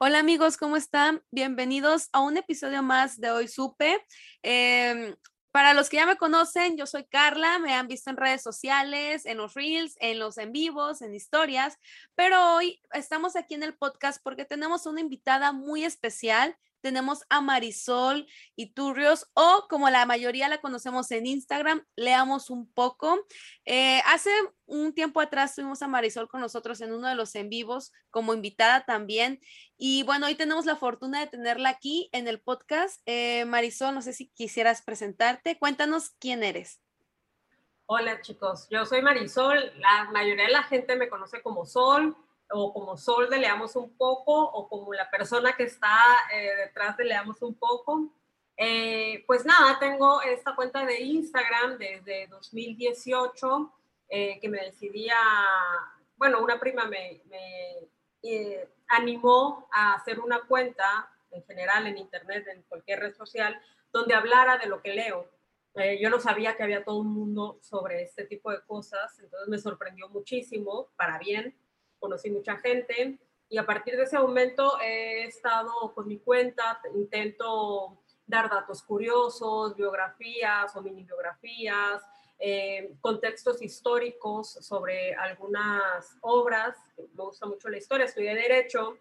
Hola amigos, ¿cómo están? Bienvenidos a un episodio más de Hoy Supe. Eh, para los que ya me conocen, yo soy Carla, me han visto en redes sociales, en los reels, en los en vivos, en historias, pero hoy estamos aquí en el podcast porque tenemos una invitada muy especial tenemos a Marisol Iturrios o como la mayoría la conocemos en Instagram, leamos un poco. Eh, hace un tiempo atrás tuvimos a Marisol con nosotros en uno de los en vivos como invitada también. Y bueno, hoy tenemos la fortuna de tenerla aquí en el podcast. Eh, Marisol, no sé si quisieras presentarte. Cuéntanos quién eres. Hola chicos, yo soy Marisol. La mayoría de la gente me conoce como Sol o como Sol de Leamos un poco, o como la persona que está eh, detrás de Leamos un poco. Eh, pues nada, tengo esta cuenta de Instagram desde 2018, eh, que me decidí a, bueno, una prima me, me animó a hacer una cuenta en general en internet, en cualquier red social, donde hablara de lo que leo. yo no sabía que había todo un mundo sobre este tipo de cosas, entonces me sorprendió muchísimo, para bien, conocí mucha gente y a partir de ese momento he estado con mi cuenta, intento dar datos curiosos, biografías o mini biografías, eh, contextos históricos sobre algunas obras. Me gusta mucho la historia, estudié Derecho,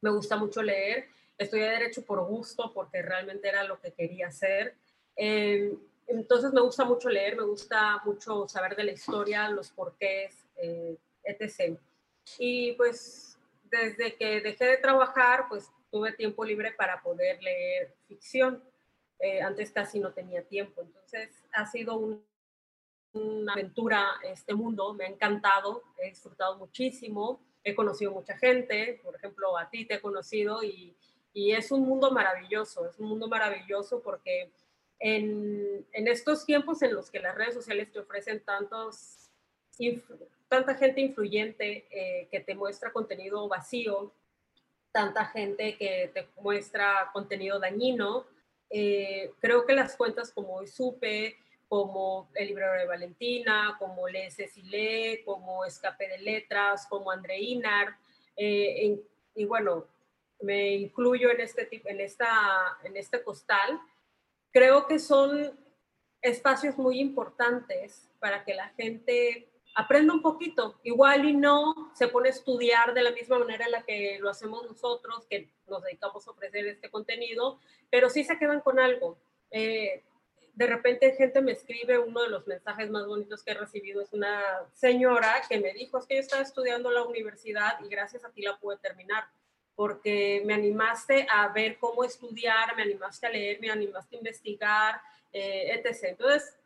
me gusta mucho leer, estudié Derecho por gusto, porque realmente era lo que quería hacer. Eh, entonces me gusta mucho leer, me gusta mucho saber de la historia, los porqués, eh, etc. Y pues desde que dejé de trabajar, pues tuve tiempo libre para poder leer ficción. Eh, antes casi no tenía tiempo, entonces ha sido una aventura este mundo, me ha encantado, he disfrutado muchísimo, he conocido mucha gente, por ejemplo, a ti te he conocido y, y es un mundo maravilloso, es un mundo maravilloso porque en, en, estos tiempos en los que las redes sociales te ofrecen tantos tanta gente influyente eh, que te muestra contenido vacío, tanta gente que te muestra contenido dañino. Eh, creo que las cuentas como Hoy Supe, como El Librero de Valentina, como Lee Cecilé, como Escape de Letras, como Andreinar, eh, y bueno, me incluyo en este, en, esta, en este costal, creo que son espacios muy importantes para que la gente aprenda un poquito, igual y no se pone a estudiar de la misma manera en la que lo hacemos nosotros, que nos dedicamos a ofrecer este contenido, pero sí se quedan con algo. Eh, de repente gente me escribe, uno de los mensajes más bonitos que he recibido es una señora que me dijo, es que yo estaba estudiando la universidad y gracias a ti la pude terminar, porque me animaste a ver cómo estudiar, me animaste a leer, me animaste a investigar, eh, etc. Entonces,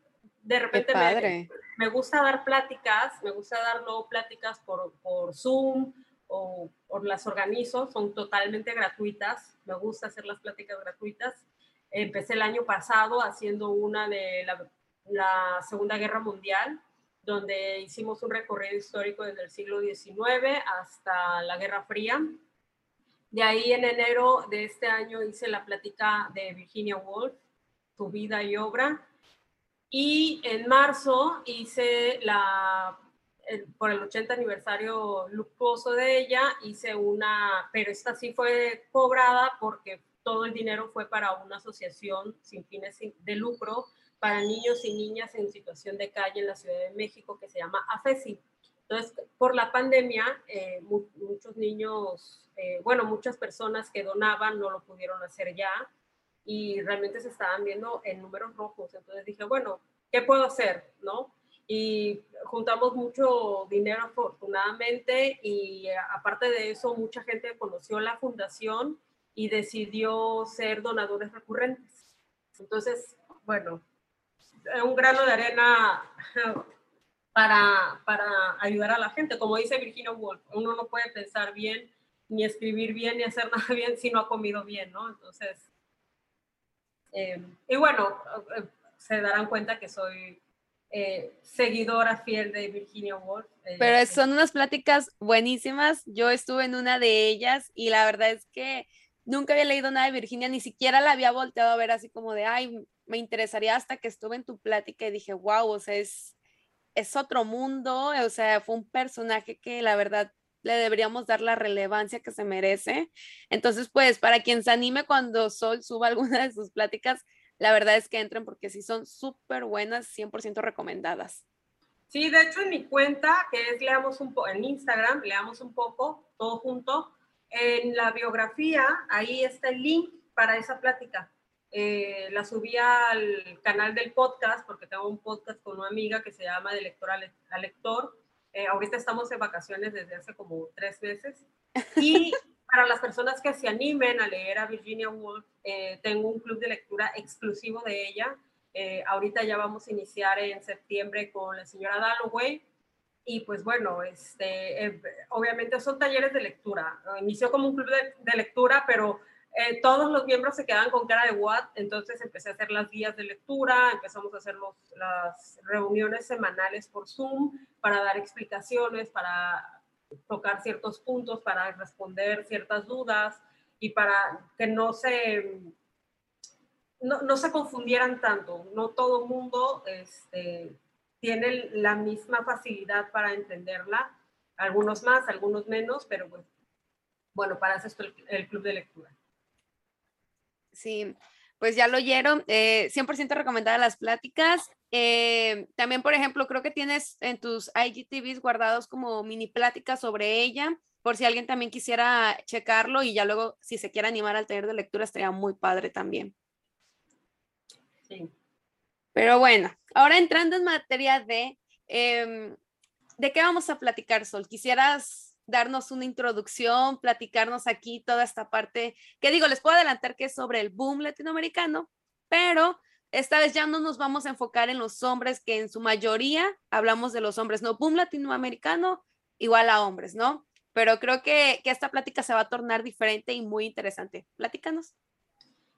de repente me, me, gusta dar pláticas, me gusta dar luego pláticas por, por Zoom o, o, las organizo, son totalmente gratuitas, me gusta hacer las pláticas gratuitas. Empecé el año pasado haciendo una de la, la Segunda Guerra Mundial, donde hicimos un recorrido histórico desde el siglo XIX hasta la Guerra Fría. De ahí en enero de este año hice la plática de Virginia Woolf, su vida y obra, y en marzo hice la, por el 80 aniversario luctuoso de ella, hice una, pero esta sí fue cobrada porque todo el dinero fue para una asociación sin fines de lucro para niños y niñas en situación de calle en la Ciudad de México que se llama AFESI. Entonces, por la pandemia, eh, muchos niños, eh, bueno, muchas personas que donaban no lo pudieron hacer ya y realmente se estaban viendo en números rojos. Entonces dije, bueno, ¿qué puedo hacer? ¿No? Y juntamos mucho dinero afortunadamente y aparte de eso, mucha gente conoció la fundación y decidió ser donadores recurrentes. Entonces, bueno, un grano de arena para, para ayudar a la gente. Como dice Virginia Woolf, uno no puede pensar bien, ni escribir bien, ni hacer nada bien si no ha comido bien, ¿no? Entonces, eh, y bueno, eh, se darán cuenta que soy eh, seguidora fiel de Virginia Woolf. Pero son unas pláticas buenísimas. Yo estuve en una de ellas y la verdad es que nunca había leído nada de Virginia, ni siquiera la había volteado a ver así como de, ay, me interesaría hasta que estuve en tu plática y dije, wow, o sea, es, es otro mundo, o sea, fue un personaje que la verdad le deberíamos dar la relevancia que se merece. Entonces, pues, para quien se anime cuando Sol suba alguna de sus pláticas, la verdad es que entren porque sí son súper buenas, 100% recomendadas. Sí, de hecho en mi cuenta, que es Leamos un poco, en Instagram, Leamos un poco, todo junto, en la biografía, ahí está el link para esa plática. Eh, la subí al canal del podcast, porque tengo un podcast con una amiga que se llama De lector a, lector. Eh, ahorita estamos en vacaciones desde hace como tres meses. Y para las personas que se animen a leer a Virginia Woolf, eh, tengo un club de lectura exclusivo de ella. ahorita ya vamos a iniciar en septiembre con la señora Dalloway y pues bueno, este, eh, obviamente son talleres de lectura. Inició como un club de, lectura, pero eh, todos los miembros se quedan con cara de what, entonces empecé a hacer las guías de lectura, empezamos a hacer las reuniones semanales por Zoom para dar explicaciones, para tocar ciertos puntos, para responder ciertas dudas y para que no se, no, no se confundieran tanto. No todo el mundo este, tienen la misma facilidad para entenderla, algunos más, algunos menos, pero bueno, bueno para eso es el, club de lectura. Sí, pues ya lo oyeron, 100% eh, recomendadas las pláticas. Eh, también, por ejemplo, creo que tienes en tus IGTVs guardados como mini pláticas sobre ella, por si alguien también quisiera checarlo y ya luego, si se quiere animar al taller de lectura, estaría muy padre también. Sí. Pero bueno, ahora entrando en materia de, em, ¿de qué vamos a platicar, Sol? ¿Quisieras darnos una introducción, platicarnos aquí toda esta parte? Que digo, les puedo adelantar que es sobre el boom latinoamericano, pero esta vez ya no nos vamos a enfocar en los hombres, que en su mayoría hablamos de los hombres, no, boom latinoamericano igual a hombres, ¿no? Pero creo que, que esta plática se va a tornar diferente y muy interesante. Platícanos.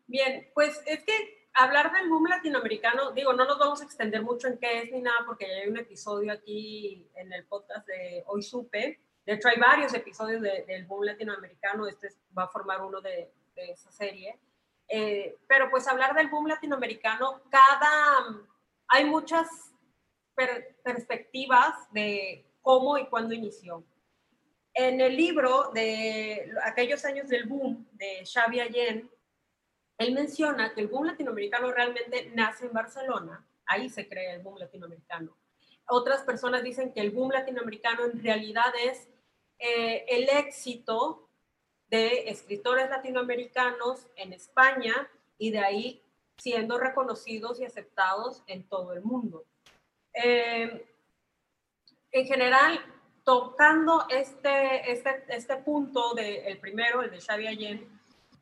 Bien, pues es que hablar del boom latinoamericano, digo, no nos vamos a extender mucho en qué es ni nada, porque ya hay un episodio aquí en el podcast de Hoy Supe. De hecho, hay varios episodios del boom latinoamericano. Este va a formar uno de, esa serie. Eh, pero pues hablar del boom latinoamericano, cada... Hay muchas perspectivas de cómo y cuándo inició. En el libro de aquellos años del boom de Xavi Allen, él menciona que el boom latinoamericano realmente nace en Barcelona, ahí se crea el boom latinoamericano. Otras personas dicen que el boom latinoamericano en realidad es eh, el éxito de escritores latinoamericanos en España y de ahí siendo reconocidos y aceptados en todo el mundo. Eh, en general, tocando este, este, este punto del primero, el de Xavi Allende,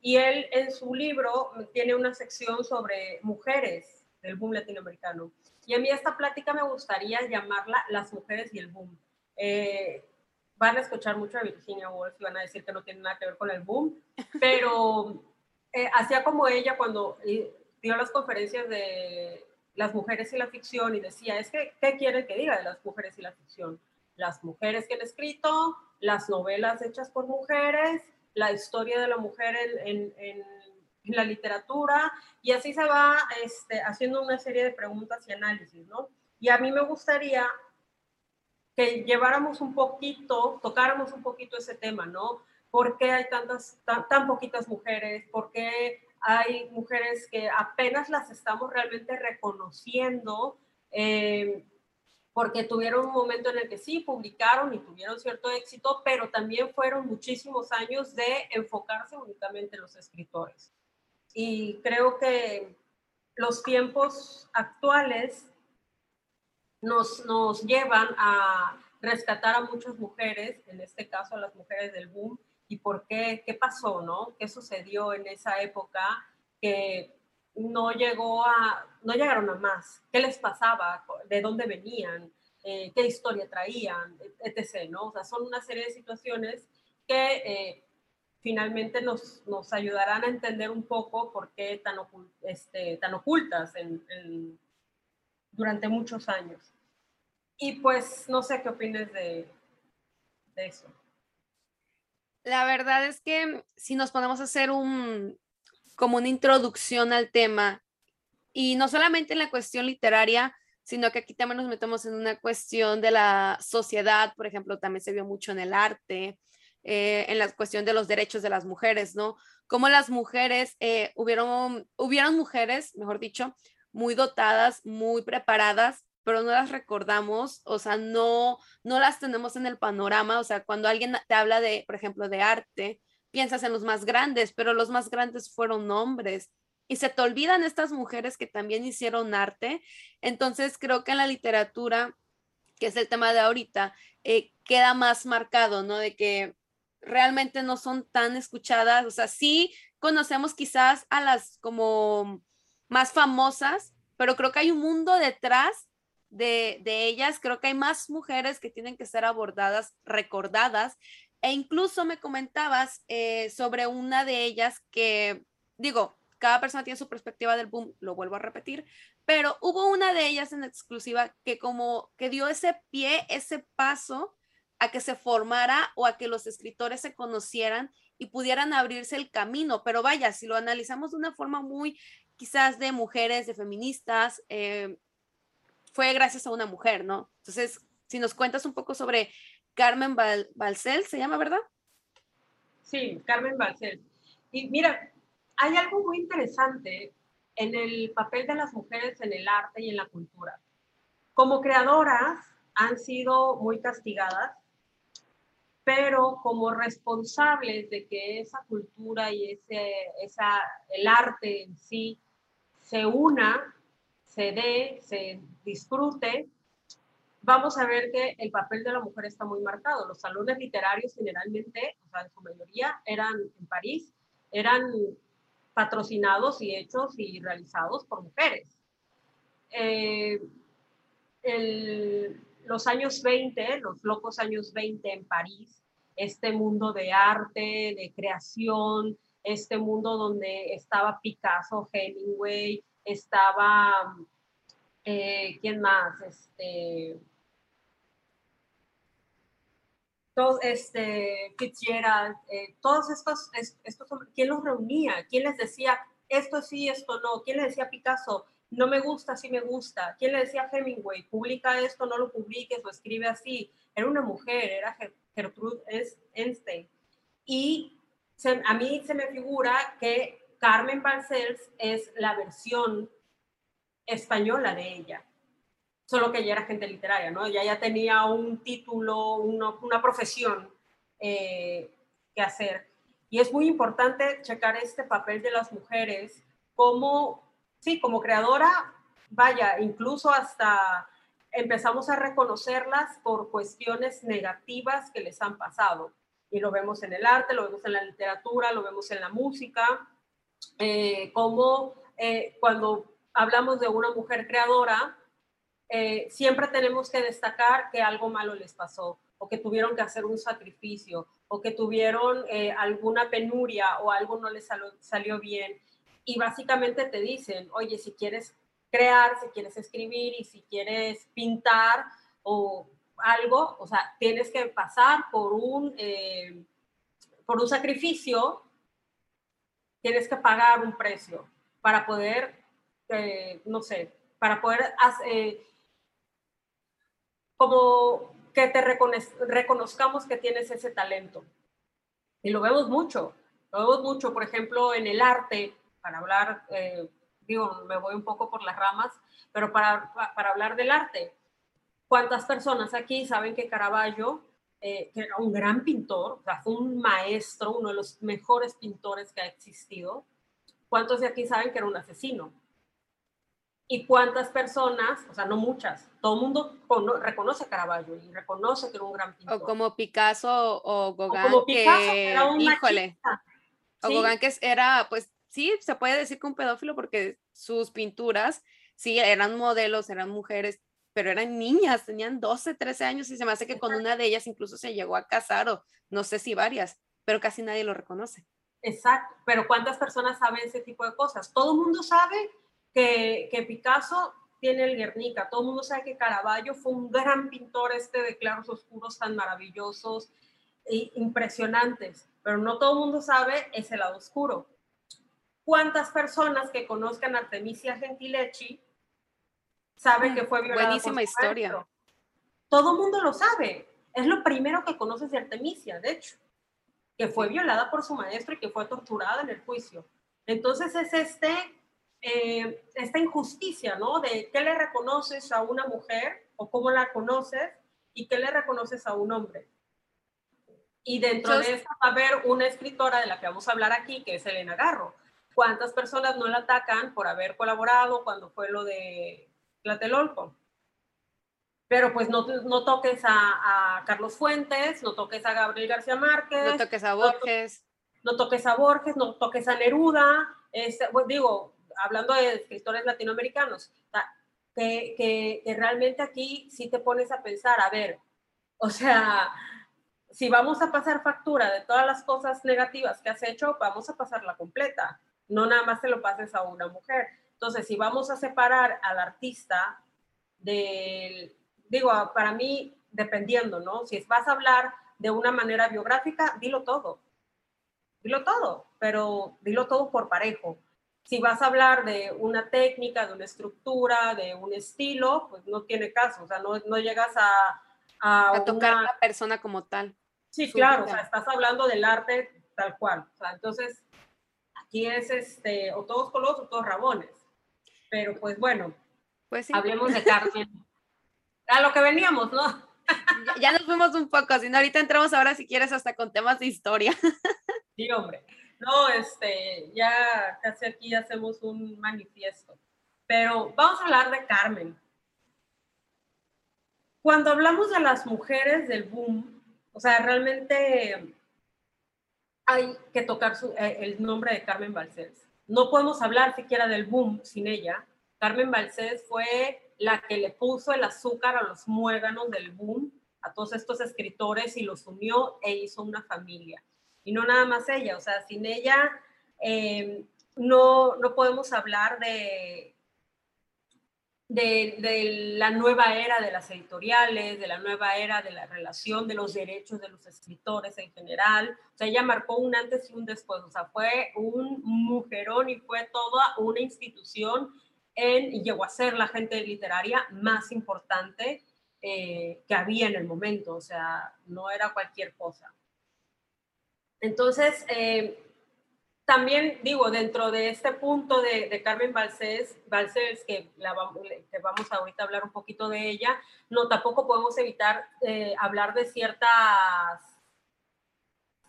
y él en su libro tiene una sección sobre mujeres del boom latinoamericano. Y a mí esta plática me gustaría llamarla Las mujeres y el boom. Eh, van a escuchar mucho a Virginia Woolf y van a decir que no tiene nada que ver con el boom, pero eh, hacía como ella cuando eh, dio las conferencias de las mujeres y la ficción y decía, es que, ¿qué quiere que diga de las mujeres y la ficción? Las mujeres que han escrito, las novelas hechas por mujeres, la historia de la mujer en, la literatura y así se va este, haciendo una serie de preguntas y análisis, ¿no? Y a mí me gustaría que lleváramos un poquito, tocáramos un poquito ese tema, ¿no? ¿Por qué hay tantas, tan, poquitas mujeres? ¿Por qué hay mujeres que apenas las estamos realmente reconociendo? Eh, porque tuvieron un momento en el que sí publicaron y tuvieron cierto éxito, pero también fueron muchísimos años de enfocarse únicamente en los escritores. Y creo que los tiempos actuales nos, nos llevan a rescatar a muchas mujeres, en este caso a las mujeres del boom, y por qué, qué pasó, ¿no? ¿Qué sucedió en esa época que no llegó a, no llegaron a más. ¿Qué les pasaba? ¿De dónde venían? eh, qué historia traían, etc. ¿no? O sea, son una serie de situaciones que eh, finalmente nos, nos, ayudarán a entender un poco por qué tan, este, tan ocultas durante muchos años. Y pues no sé qué opinas de, de eso. La verdad es que si nos ponemos a hacer un, como una introducción al tema, y no solamente en la cuestión literaria, sino que aquí también nos metemos en una cuestión de la sociedad, por ejemplo, también se vio mucho en el arte, eh, en la cuestión de los derechos de las mujeres, ¿no? Como las mujeres, eh, hubieron, hubieron mujeres, mejor dicho, muy dotadas, muy preparadas, pero no las recordamos, o sea, no, no las tenemos en el panorama, o sea, cuando alguien te habla de, por ejemplo, de arte, piensas en los más grandes, pero los más grandes fueron hombres y se te olvidan estas mujeres que también hicieron arte. Entonces creo que en la literatura, que es el tema de ahorita, eh, queda más marcado, ¿no? De que realmente no son tan escuchadas, o sea, sí conocemos quizás a las como más famosas, pero creo que hay un mundo detrás de, ellas, creo que hay más mujeres que tienen que ser abordadas, recordadas, e incluso me comentabas eh, sobre una de ellas que, digo, cada persona tiene su perspectiva del boom, lo vuelvo a repetir, pero hubo una de ellas en exclusiva que como que dio ese pie, ese paso a que se formara o a que los escritores se conocieran y pudieran abrirse el camino. Pero vaya, si lo analizamos de una forma muy quizás de mujeres, de feministas, eh, fue gracias a una mujer, ¿no? Entonces, si nos cuentas un poco sobre Carmen Balcel, ¿se llama, verdad? Sí, Carmen Balcel. Y mira, hay algo muy interesante en el papel de las mujeres en el arte y en la cultura. Como creadoras han sido muy castigadas, pero como responsables de que esa cultura y ese, esa, el arte en sí se una, se dé, se disfrute, vamos a ver que el papel de la mujer está muy marcado. Los salones literarios generalmente, o sea, en su mayoría, eran en París, eran patrocinados y hechos y realizados por mujeres. Eh, los años 20, los locos años 20 en París, este mundo de arte, de creación, este mundo donde estaba Picasso, Hemingway, estaba, eh, ¿quién más? Este, este, Fitzgerald, eh, todos estos, estos, ¿quién los reunía? ¿Quién les decía esto sí, esto no? ¿Quién le decía Picasso? No me gusta, sí me gusta. ¿Quién le decía Hemingway? Publica esto, no lo publiques o escribe así. Era una mujer, era Gertrude Einstein. Y a mí se me figura que Carmen Balcells es la versión española de ella solo que ella era gente literaria, ¿no? Ella ya tenía un título, una, profesión eh, que hacer. Y es muy importante checar este papel de las mujeres como, sí, como creadora, vaya, incluso hasta empezamos a reconocerlas por cuestiones negativas que les han pasado. Y lo vemos en el arte, lo vemos en la literatura, lo vemos en la música, eh, como eh, cuando hablamos de una mujer creadora, eh, siempre tenemos que destacar que algo malo les pasó o que tuvieron que hacer un sacrificio o que tuvieron alguna penuria o algo no les salió bien. Y básicamente te dicen, oye, si quieres crear, si quieres escribir y si quieres pintar o algo, o sea, tienes que pasar por un, eh, por un sacrificio, tienes que pagar un precio para poder, no sé, para poder hacer como que te reconozcamos que tienes ese talento. Y lo vemos mucho, lo vemos mucho, por ejemplo, en el arte, para hablar, eh, digo, me voy un poco por las ramas, pero para, para hablar del arte, ¿cuántas personas aquí saben que Caravaggio, eh, que era un gran pintor, o sea, fue un maestro, uno de los mejores pintores que ha existido, ¿cuántos de aquí saben que era un asesino? y cuántas personas, o sea, no muchas, todo el mundo reconoce a Caravaggio y reconoce que era un gran pintor. O como Picasso o Gauguin, o como Picasso, que, era un híjole, o Gauguin que era, pues sí, se puede decir que un pedófilo porque sus pinturas, sí, eran modelos, eran mujeres, pero eran niñas, tenían 12, 13 años y se me hace que con una de ellas incluso se llegó a casar o no sé si varias, pero casi nadie lo reconoce. Exacto, pero ¿cuántas personas saben ese tipo de cosas? Todo el mundo sabe que, que Picasso tiene el Guernica, todo el mundo sabe que Caravaggio fue un gran pintor este de claros oscuros tan maravillosos e impresionantes, pero no todo el mundo sabe ese lado oscuro. ¿Cuántas personas que conozcan a Artemisia Gentileschi saben que fue violada Buenísima historia. Todo mundo lo sabe. Es lo primero que conoces de Artemisia, de hecho, que fue violada por su maestro y que fue torturada en el juicio. Entonces es este, eh, esta injusticia, ¿no? De qué le reconoces a una mujer o cómo la conoces y qué le reconoces a un hombre. Y dentro de esto va a haber una escritora de la que vamos a hablar aquí, que es Elena Garro. ¿Cuántas personas no la atacan por haber colaborado cuando fue lo de Tlatelolco? Pero pues no, no toques a, Carlos Fuentes, no toques a Gabriel García Márquez. No toques a Borges. No, toques a Borges, no toques a Neruda. Este, pues, digo, hablando de escritores latinoamericanos, que, que, que realmente aquí sí te pones a pensar, a ver, o sea, si vamos a pasar factura de todas las cosas negativas que has hecho, vamos a pasarla completa. No nada más te lo pases a una mujer. Entonces, si vamos a separar al artista del, digo, para mí, dependiendo, ¿no? Si vas a hablar de una manera biográfica, dilo todo. Dilo todo, pero dilo todo por parejo. Si vas a hablar de una técnica, de una estructura, de un estilo, pues no tiene caso. O sea, no, no llegas a, a, tocar a la persona como tal. Sí, claro, o sea, estás hablando del arte tal cual. O sea, entonces, aquí es este, o todos colos o todos rabones. Pero pues bueno, pues sí. hablemos de Carmen. a lo que veníamos, ¿no? ya, nos fuimos un poco, si no, ahorita entramos ahora si quieres hasta con temas de historia. sí, hombre. No, este, ya casi aquí hacemos un manifiesto. Pero vamos a hablar de Carmen. Cuando hablamos de las mujeres del boom, o sea, realmente hay que tocar eh, el nombre de Carmen Balcells. No podemos hablar siquiera del boom sin ella. Carmen Balcells fue la que le puso el azúcar a los muéganos del boom, a todos estos escritores y los unió e hizo una familia. Y no nada más ella, o sea, sin ella eh, no, no podemos hablar de, de, la nueva era de las editoriales, de la nueva era de la relación de los derechos de los escritores en general. O sea, ella marcó un antes y un después. O sea, fue un mujerón y fue toda una institución en, y llegó a ser la gente literaria más importante eh, que había en el momento. O sea, no era cualquier cosa. Entonces, eh, también digo, dentro de este punto de, Carmen Balcés, que, la, que vamos a ahorita a hablar un poquito de ella, no, tampoco podemos evitar eh, hablar de ciertas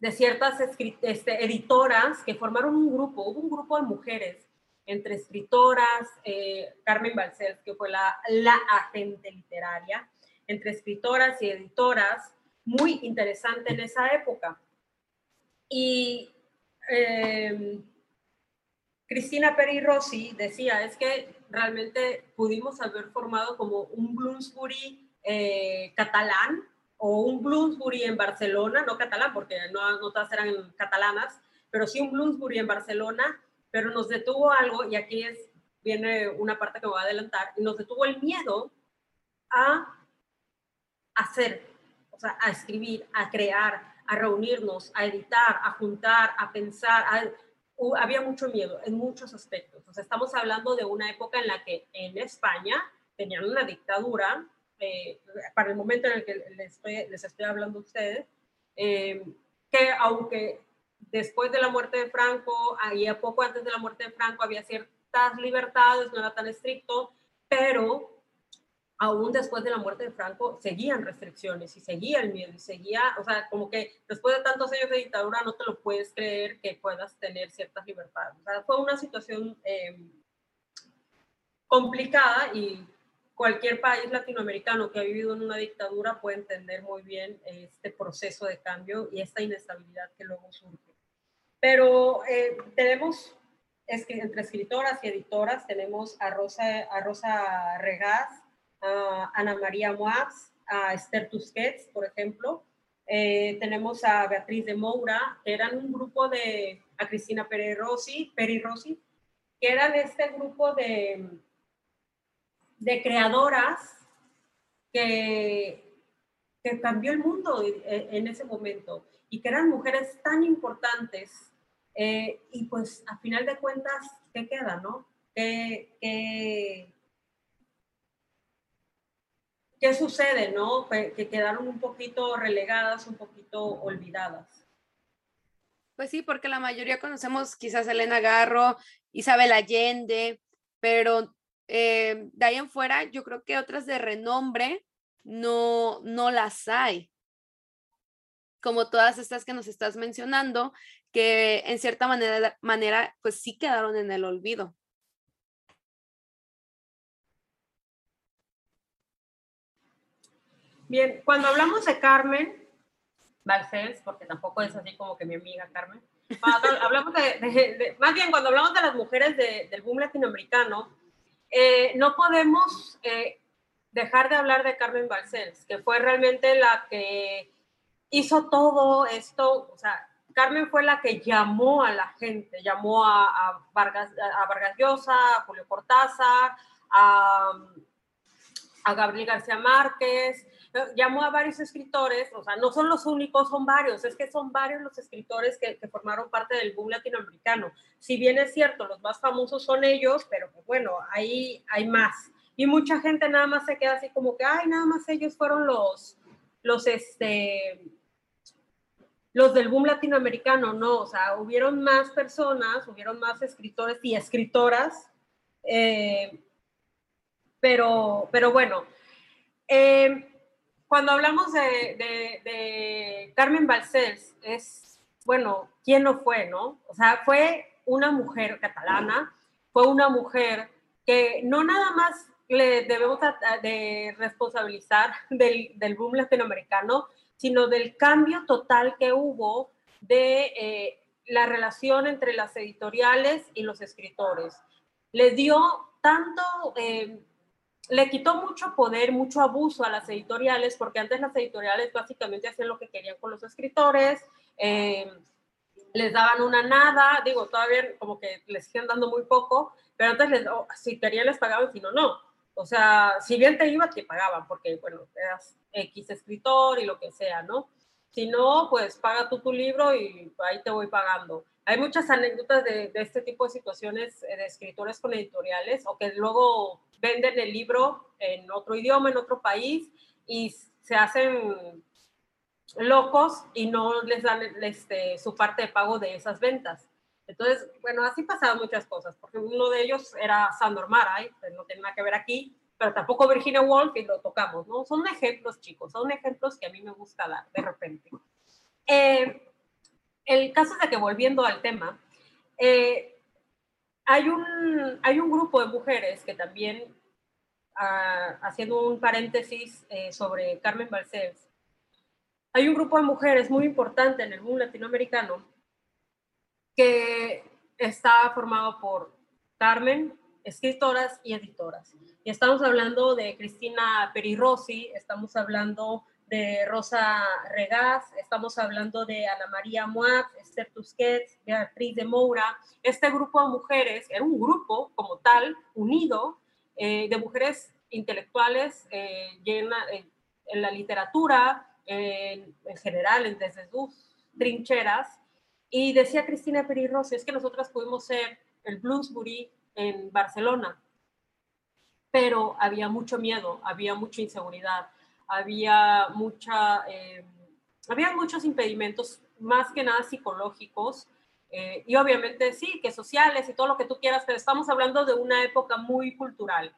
de ciertas este, editoras que formaron un grupo, hubo un grupo de mujeres entre escritoras, eh, Carmen Balcés, que fue la, la agente literaria, entre escritoras y editoras, muy interesante en esa época. Y eh, Cristina Peri Rossi decía, es que realmente pudimos haber formado como un Bloomsbury eh, catalán o un Bloomsbury en Barcelona, no catalán porque no, no todas eran catalanas, pero sí un Bloomsbury en Barcelona, pero nos detuvo algo, y aquí es, viene una parte que voy a adelantar, y nos detuvo el miedo a hacer, o sea, a escribir, a crear, a reunirnos, a editar, a juntar, a pensar. había mucho miedo en muchos aspectos. O sea, estamos hablando de una época en la que en España tenían una dictadura, eh, para el momento en el que les estoy, les estoy hablando a ustedes, eh, que aunque después de la muerte de Franco, ahí a poco antes de la muerte de Franco había ciertas libertades, no era tan estricto, pero aún después de la muerte de Franco, seguían restricciones y seguía el miedo y seguía, o sea, como que después de tantos años de dictadura no te lo puedes creer que puedas tener ciertas libertades. O sea, fue una situación em, complicada y cualquier país latinoamericano que ha vivido en una dictadura puede entender muy bien este proceso de cambio y esta inestabilidad que luego surge. Pero eh, tenemos, entre escritoras y editoras, tenemos a Rosa, a Rosa Regaz, Ana María Moix, a Esther Tusquets, por ejemplo. Eh, tenemos a Beatriz de Moura, que eran un grupo de, a Cristina Peri Rossi, Peri Rossi que eran este grupo de, de creadoras que, que cambió el mundo en ese momento y que eran mujeres tan importantes. Eh, y pues a final de cuentas, ¿qué queda, no? ¿Qué, qué, qué sucede, no? Que quedaron un poquito relegadas, un poquito olvidadas. Pues sí, porque la mayoría conocemos quizás Elena Garro, Isabel Allende, pero eh, de ahí en fuera yo creo que otras de renombre no, no las hay. Como todas estas que nos estás mencionando, que en cierta manera, manera pues sí quedaron en el olvido. Bien, cuando hablamos de Carmen Balcells, porque tampoco es así como que mi amiga Carmen, hablamos de, más bien cuando hablamos de las mujeres del boom latinoamericano, eh, no podemos eh, dejar de hablar de Carmen Balcells, que fue realmente la que hizo todo esto, o sea, Carmen fue la que llamó a la gente, llamó a, Vargas, a Vargas Llosa, a Julio Cortázar, a, a Gabriel García Márquez, llamó a varios escritores, o sea, no son los únicos, son varios, es que son varios los escritores que, formaron parte del boom latinoamericano. Si bien es cierto, los más famosos son ellos, pero pues bueno, ahí hay más. Y mucha gente nada más se queda así como que, ay, nada más ellos fueron los, los, este, los del boom latinoamericano, no, o sea, hubieron más personas, hubieron más escritores y escritoras, eh, pero, pero bueno, eh, cuando hablamos de, Carmen Balcells, es, bueno, ¿quién no fue, no? O sea, fue una mujer catalana, fue una mujer que no nada más le debemos de responsabilizar del, del boom latinoamericano, sino del cambio total que hubo de eh, la relación entre las editoriales y los escritores. Le dio tanto eh, le quitó mucho poder, mucho abuso a las editoriales, porque antes las editoriales básicamente hacían lo que querían con los escritores, eh, les daban una nada, digo, todavía como que les siguen dando muy poco, pero antes oh, si querían les pagaban, si no, no. O sea, si bien te iba, te pagaban, porque, bueno, eras X escritor y lo que sea, ¿no? Si no, pues paga tú tu libro y ahí te voy pagando. Hay muchas anécdotas de, de este tipo de situaciones de escritores con editoriales o que luego venden el libro en otro idioma, en otro país, y se hacen locos y no les dan este, su parte de pago de esas ventas. Entonces, bueno, así pasaban muchas cosas, porque uno de ellos era Sandor Maray, pues no tiene nada que ver aquí, pero tampoco Virginia Woolf y lo tocamos, ¿no? Son ejemplos, chicos, son ejemplos que a mí me gusta dar de repente. Eh, el caso es de que volviendo al tema, eh, hay un, hay un grupo de mujeres que también, ah, haciendo un paréntesis eh, sobre Carmen Balcells, hay un grupo de mujeres muy importante en el mundo latinoamericano que está formado por Carmen, escritoras y editoras. Y estamos hablando de Cristina Perirossi, estamos hablando de Rosa Regaz, estamos hablando de Ana María Moab, Esther Tusquets, Beatriz de Moura. Este grupo de mujeres era un grupo como tal, unido, eh, de mujeres intelectuales eh, eh, en la literatura, en general, desde sus trincheras. Y decía Cristina Perirossi, es que nosotras pudimos ser el Bloomsbury en Barcelona, pero había mucho miedo, había mucha inseguridad había mucha, eh, había muchos impedimentos, más que nada psicológicos, eh, y obviamente sí, que sociales y todo lo que tú quieras, pero estamos hablando de una época muy cultural.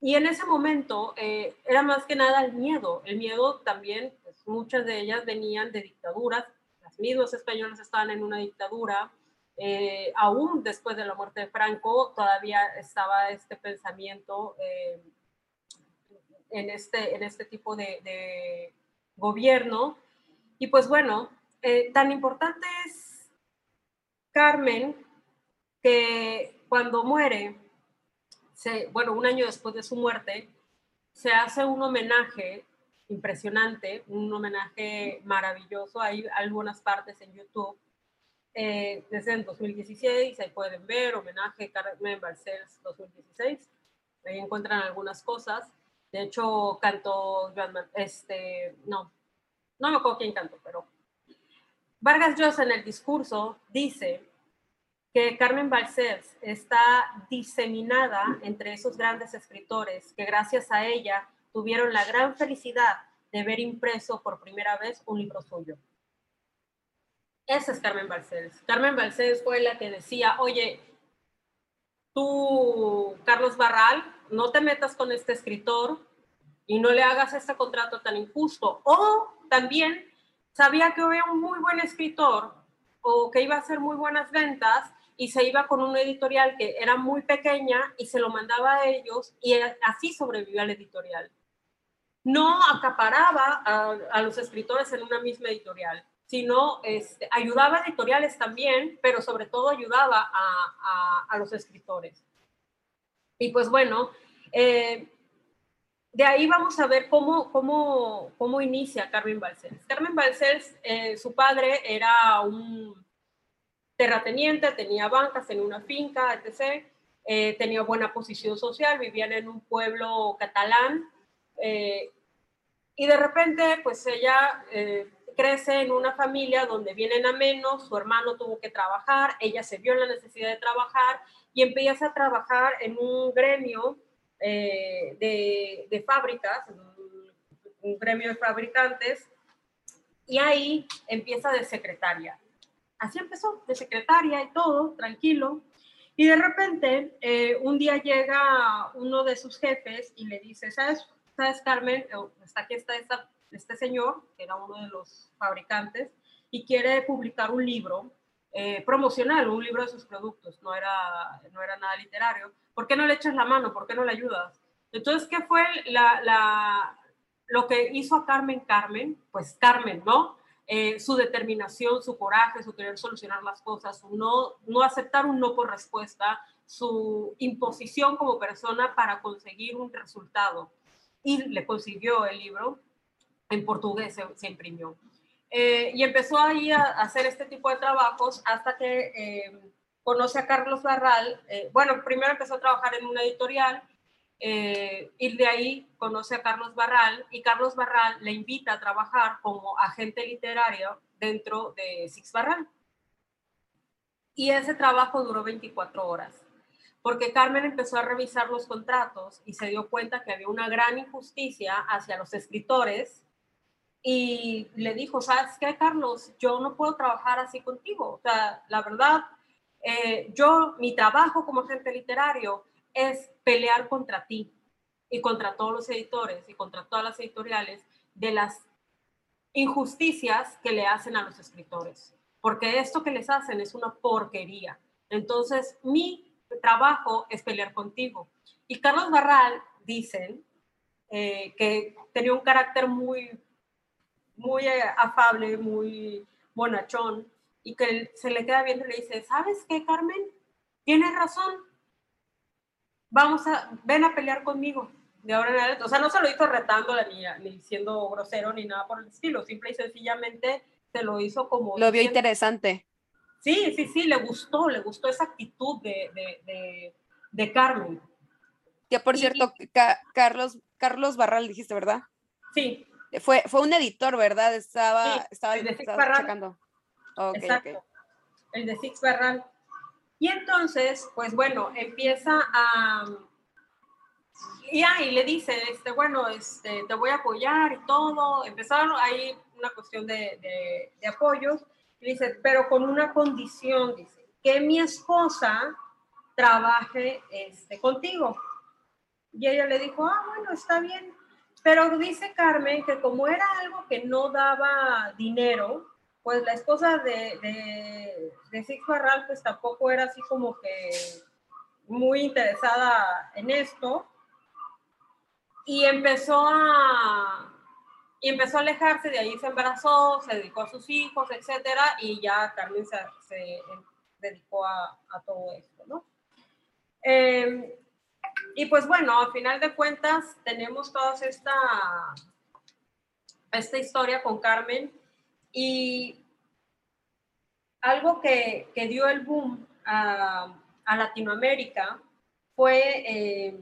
Y en ese momento eh, era más que nada el miedo. El miedo también, pues, muchas de ellas venían de dictaduras, las mismas españolas estaban en una dictadura, aún después de la muerte de Franco todavía estaba este pensamiento en este, en este tipo de, gobierno. Y pues bueno, eh, tan importante es Carmen que cuando muere, se, bueno, un año después de su muerte, se hace un homenaje impresionante, un homenaje maravilloso. Hay algunas partes en YouTube eh, desde el 2016, ahí pueden ver, homenaje Carmen Barcels 2016, ahí encuentran algunas cosas. De hecho, cantó, este, no, no me acuerdo quién cantó, pero Vargas Llosa en el discurso dice que Carmen Balcells está diseminada entre esos grandes escritores que gracias a ella tuvieron la gran felicidad de ver impreso por primera vez un libro suyo. Esa es Carmen Balcells. Carmen Balcells fue la que decía, oye, tú, Carlos Barral, no te metas con este escritor y no le hagas este contrato tan injusto. O también sabía que había un muy buen escritor o que iba a hacer muy buenas ventas y se iba con una editorial que era muy pequeña y se lo mandaba a ellos y así sobrevivió la editorial. No acaparaba a, los escritores en una misma editorial, sino este, ayudaba a editoriales también, pero sobre todo ayudaba a, los escritores. Y pues bueno, eh, de ahí vamos a ver cómo, cómo, cómo inicia Carmen Balcells. Carmen Balcells, eh, su padre era un terrateniente, tenía bancas, en una finca, etc. Eh, tenía buena posición social, vivían en un pueblo catalán. Eh, y de repente, pues ella crece en una familia donde vienen a menos, su hermano tuvo que trabajar, ella se vio en la necesidad de trabajar y empieza a trabajar en un gremio eh, de, fábricas, un, gremio de fabricantes, y ahí empieza de secretaria. Así empezó, de secretaria y todo, tranquilo. Y de repente, eh, un día llega uno de sus jefes y le dice, ¿sabes, ¿sabes Carmen? Está aquí está este señor, que era uno de los fabricantes, y quiere publicar un libro eh, promocional, un libro de sus productos, no era, no era nada literario. ¿Por qué no le echas la mano? ¿Por qué no le ayudas? Entonces, ¿qué fue la, lo que hizo a Carmen Carmen? Pues Carmen, ¿no? Eh, su determinación, su coraje, su querer solucionar las cosas, su no, no aceptar un no por respuesta, su imposición como persona para conseguir un resultado. Y le consiguió el libro, en portugués se imprimió. Eh, y empezó ahí a, hacer este tipo de trabajos hasta que eh, conoce a Carlos Barral. Eh, bueno, primero empezó a trabajar en una editorial y de ahí conoce a Carlos Barral y Carlos Barral le invita a trabajar como agente literario dentro de Six Barral. Y ese trabajo duró 24 horas, porque Carmen empezó a revisar los contratos y se dio cuenta que había una gran injusticia hacia los escritores y le dijo, ¿sabes qué, Carlos? Yo no puedo trabajar así contigo. O sea, la verdad, eh, yo, mi trabajo como agente literario es pelear contra ti y contra todos los editores y contra todas las editoriales de las injusticias que le hacen a los escritores. Porque esto que les hacen es una porquería. Entonces, mi trabajo es pelear contigo. Y Carlos Barral, dicen, eh, que tenía un carácter muy muy eh, afable, muy bonachón, y que se le queda viendo y le dice, ¿sabes qué, Carmen? Tienes razón. Vamos a, ven a pelear conmigo. De ahora en adelante. O sea, no se lo hizo retándola ni, ni siendo grosero ni nada por el estilo. Simple y sencillamente se lo hizo como... Lo vio interesante. Sí, sí, sí, le gustó, le gustó esa actitud de, de, de, Carmen. Que por cierto, Carlos, Carlos Barral dijiste, ¿verdad? Sí. Fue, fue un editor, ¿verdad? Estaba, estaba, el de Six Barral. Exacto. El de Six Barral. Y entonces, pues bueno, empieza a... Y ahí le dice, este, bueno, este, te voy a apoyar y todo. Empezaron ahí una cuestión de, de, de apoyos. Y dice, pero con una condición, dice, que mi esposa trabaje este, contigo. Y ella le dijo, ah, bueno, está bien. Pero dice Carmen que como era algo que no daba dinero, pues la esposa de, de, de Barral pues tampoco era así como que muy interesada en esto. Y empezó a, y empezó a alejarse, de ahí se embarazó, se dedicó a sus hijos, etcétera, y ya Carmen se, se dedicó a, a, todo esto, ¿no? Eh, y pues bueno, a final de cuentas tenemos toda esta, esta historia con Carmen y algo que, que dio el boom a, Latinoamérica fue eh,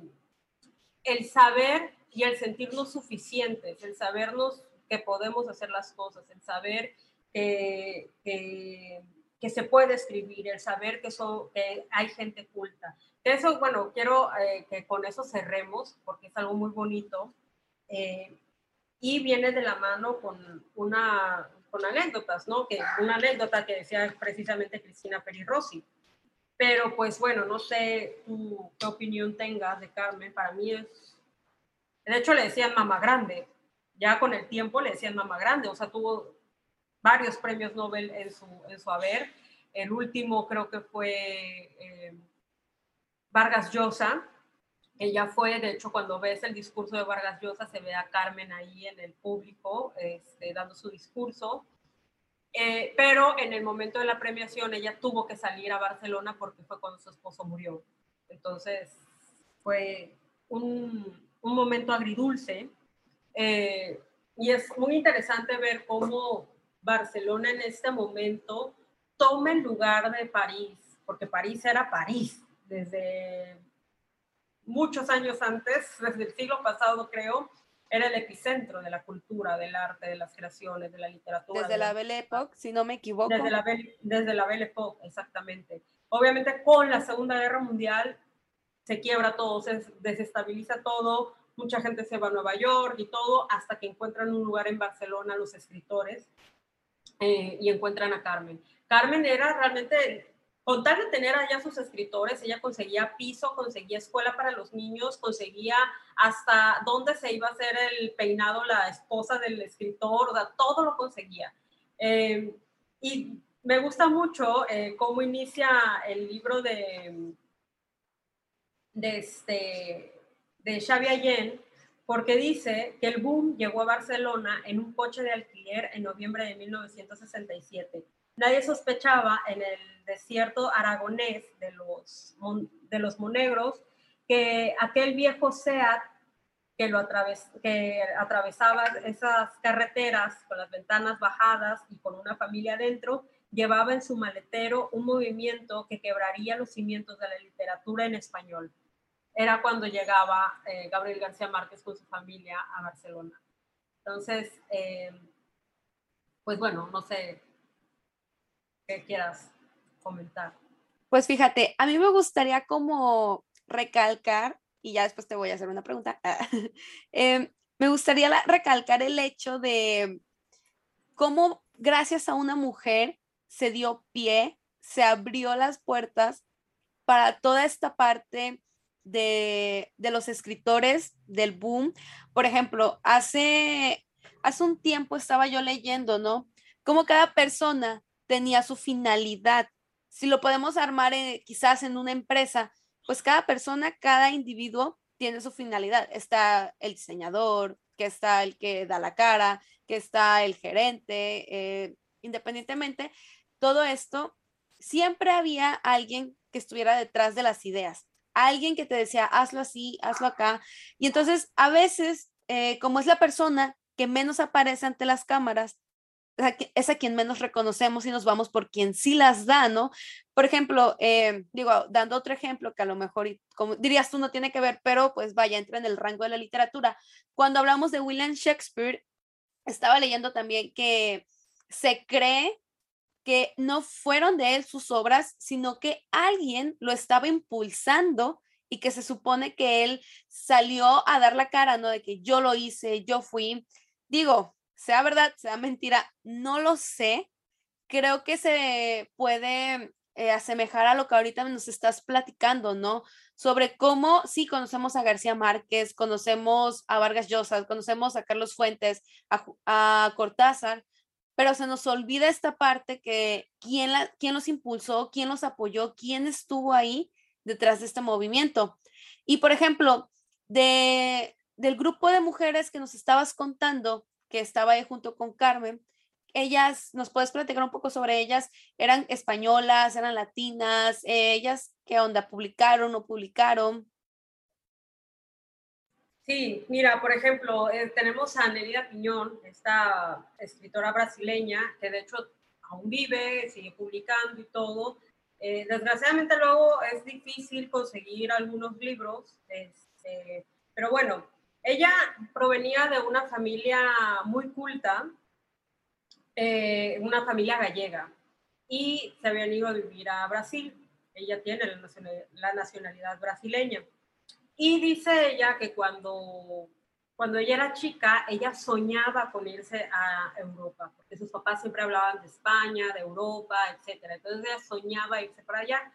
el saber y el sentirnos suficientes, el sabernos que podemos hacer las cosas, el saber que, que, se puede escribir, el saber que, que hay gente culta. Eso, bueno, quiero eh, que con eso cerremos, porque es algo muy bonito. Eh, y viene de la mano con una con anécdotas, ¿no? Que una anécdota que decía precisamente Cristina Rossi. Pero pues bueno, no sé tú qué opinión tengas de Carmen. Para mí es, de hecho le decían mamá grande. Ya con el tiempo le decían mamá grande. O sea, tuvo varios premios Nobel en su, en su haber. El último creo que fue eh, Vargas Llosa. Ella fue, de hecho, cuando ves el discurso de Vargas Llosa, se ve a Carmen ahí en el público este, dando su discurso. Eh, pero en el momento de la premiación ella tuvo que salir a Barcelona porque fue cuando su esposo murió. Entonces fue un, un momento agridulce eh, y es muy interesante ver cómo Barcelona en este momento toma el lugar de París, porque París era París desde muchos años antes, desde el siglo pasado creo, era el epicentro de la cultura, del arte, de las creaciones, de la literatura. Desde la, Belle Époque, si no me equivoco. Desde la, Belle, desde la Belle Époque, exactamente. Obviamente con la Segunda Guerra Mundial se quiebra todo, se desestabiliza todo, mucha gente se va a Nueva York y todo, hasta que encuentran un lugar en Barcelona los escritores eh, y encuentran a Carmen. Carmen era realmente con tal de tener allá sus escritores, ella conseguía piso, conseguía escuela para los niños, conseguía hasta dónde se iba a hacer el peinado la esposa del escritor, todo lo conseguía. Eh, y me gusta mucho eh, cómo inicia el libro de, de, este, de Xavi Allen, porque dice que el boom llegó a Barcelona en un coche de alquiler en noviembre de 1967 Nadie sospechaba en el desierto aragonés de los, de los monegros que aquel viejo SEAT que, lo atraves, que atravesaba esas carreteras con las ventanas bajadas y con una familia adentro, llevaba en su maletero un movimiento que quebraría los cimientos de la literatura en español. Era cuando llegaba eh, Gabriel García Márquez con su familia a Barcelona. Entonces, eh, pues bueno, no sé, que quieras comentar. Pues fíjate, a mí me gustaría como recalcar, y ya después te voy a hacer una pregunta, em, me gustaría recalcar el hecho de cómo gracias a una mujer se dio pie, se abrió las puertas para toda esta parte de, de, los escritores del boom. Por ejemplo, hace, hace un tiempo estaba yo leyendo, ¿no? Cómo cada persona tenía su finalidad. Si lo podemos armar quizás en una empresa, pues cada persona, cada individuo tiene su finalidad. Está el diseñador, que está el que da la cara, que está el gerente, eh, independientemente, todo esto, siempre había alguien que estuviera detrás de las ideas, alguien que te decía, hazlo así, hazlo acá. Y entonces, a veces, eh, como es la persona que menos aparece ante las cámaras, es a quien menos reconocemos y nos vamos por quien sí las da, ¿no? Por ejemplo, eh, digo, dando otro ejemplo que a lo mejor, como dirías tú, no tiene que ver, pero pues vaya, entra en el rango de la literatura. Cuando hablamos de William Shakespeare, estaba leyendo también que se cree que no fueron de él sus obras, sino que alguien lo estaba impulsando y que se supone que él salió a dar la cara, ¿no? De que yo lo hice, yo fui. Digo, sea verdad, sea mentira, no lo sé. Creo que se puede eh, asemejar a lo que ahorita nos estás platicando, ¿no? Sobre cómo sí conocemos a García Márquez, conocemos a Vargas Llosa, conocemos a Carlos Fuentes, a, Cortázar, pero se nos olvida esta parte que quién, la, quién los impulsó, quién los apoyó, quién estuvo ahí detrás de este movimiento. Y por ejemplo, de, del grupo de mujeres que nos estabas contando, que estaba ahí junto con Carmen. Ellas, ¿nos puedes platicar un poco sobre ellas? ¿Eran españolas, eran latinas? Eh, ¿Ellas qué onda? ¿Publicaron o publicaron? Sí, mira, por ejemplo, eh, tenemos a Nelida Piñón, esta escritora brasileña, que de hecho aún vive, sigue publicando y todo. Eh, desgraciadamente luego es difícil conseguir algunos libros, este, pero bueno, ella provenía de una familia muy culta, eh, una familia gallega, y se habían ido a vivir a Brasil. Ella tiene la nacionalidad brasileña. Y dice ella que cuando, cuando ella era chica, ella soñaba con irse a Europa, porque sus papás siempre hablaban de España, de Europa, etc. Entonces ella soñaba irse para allá.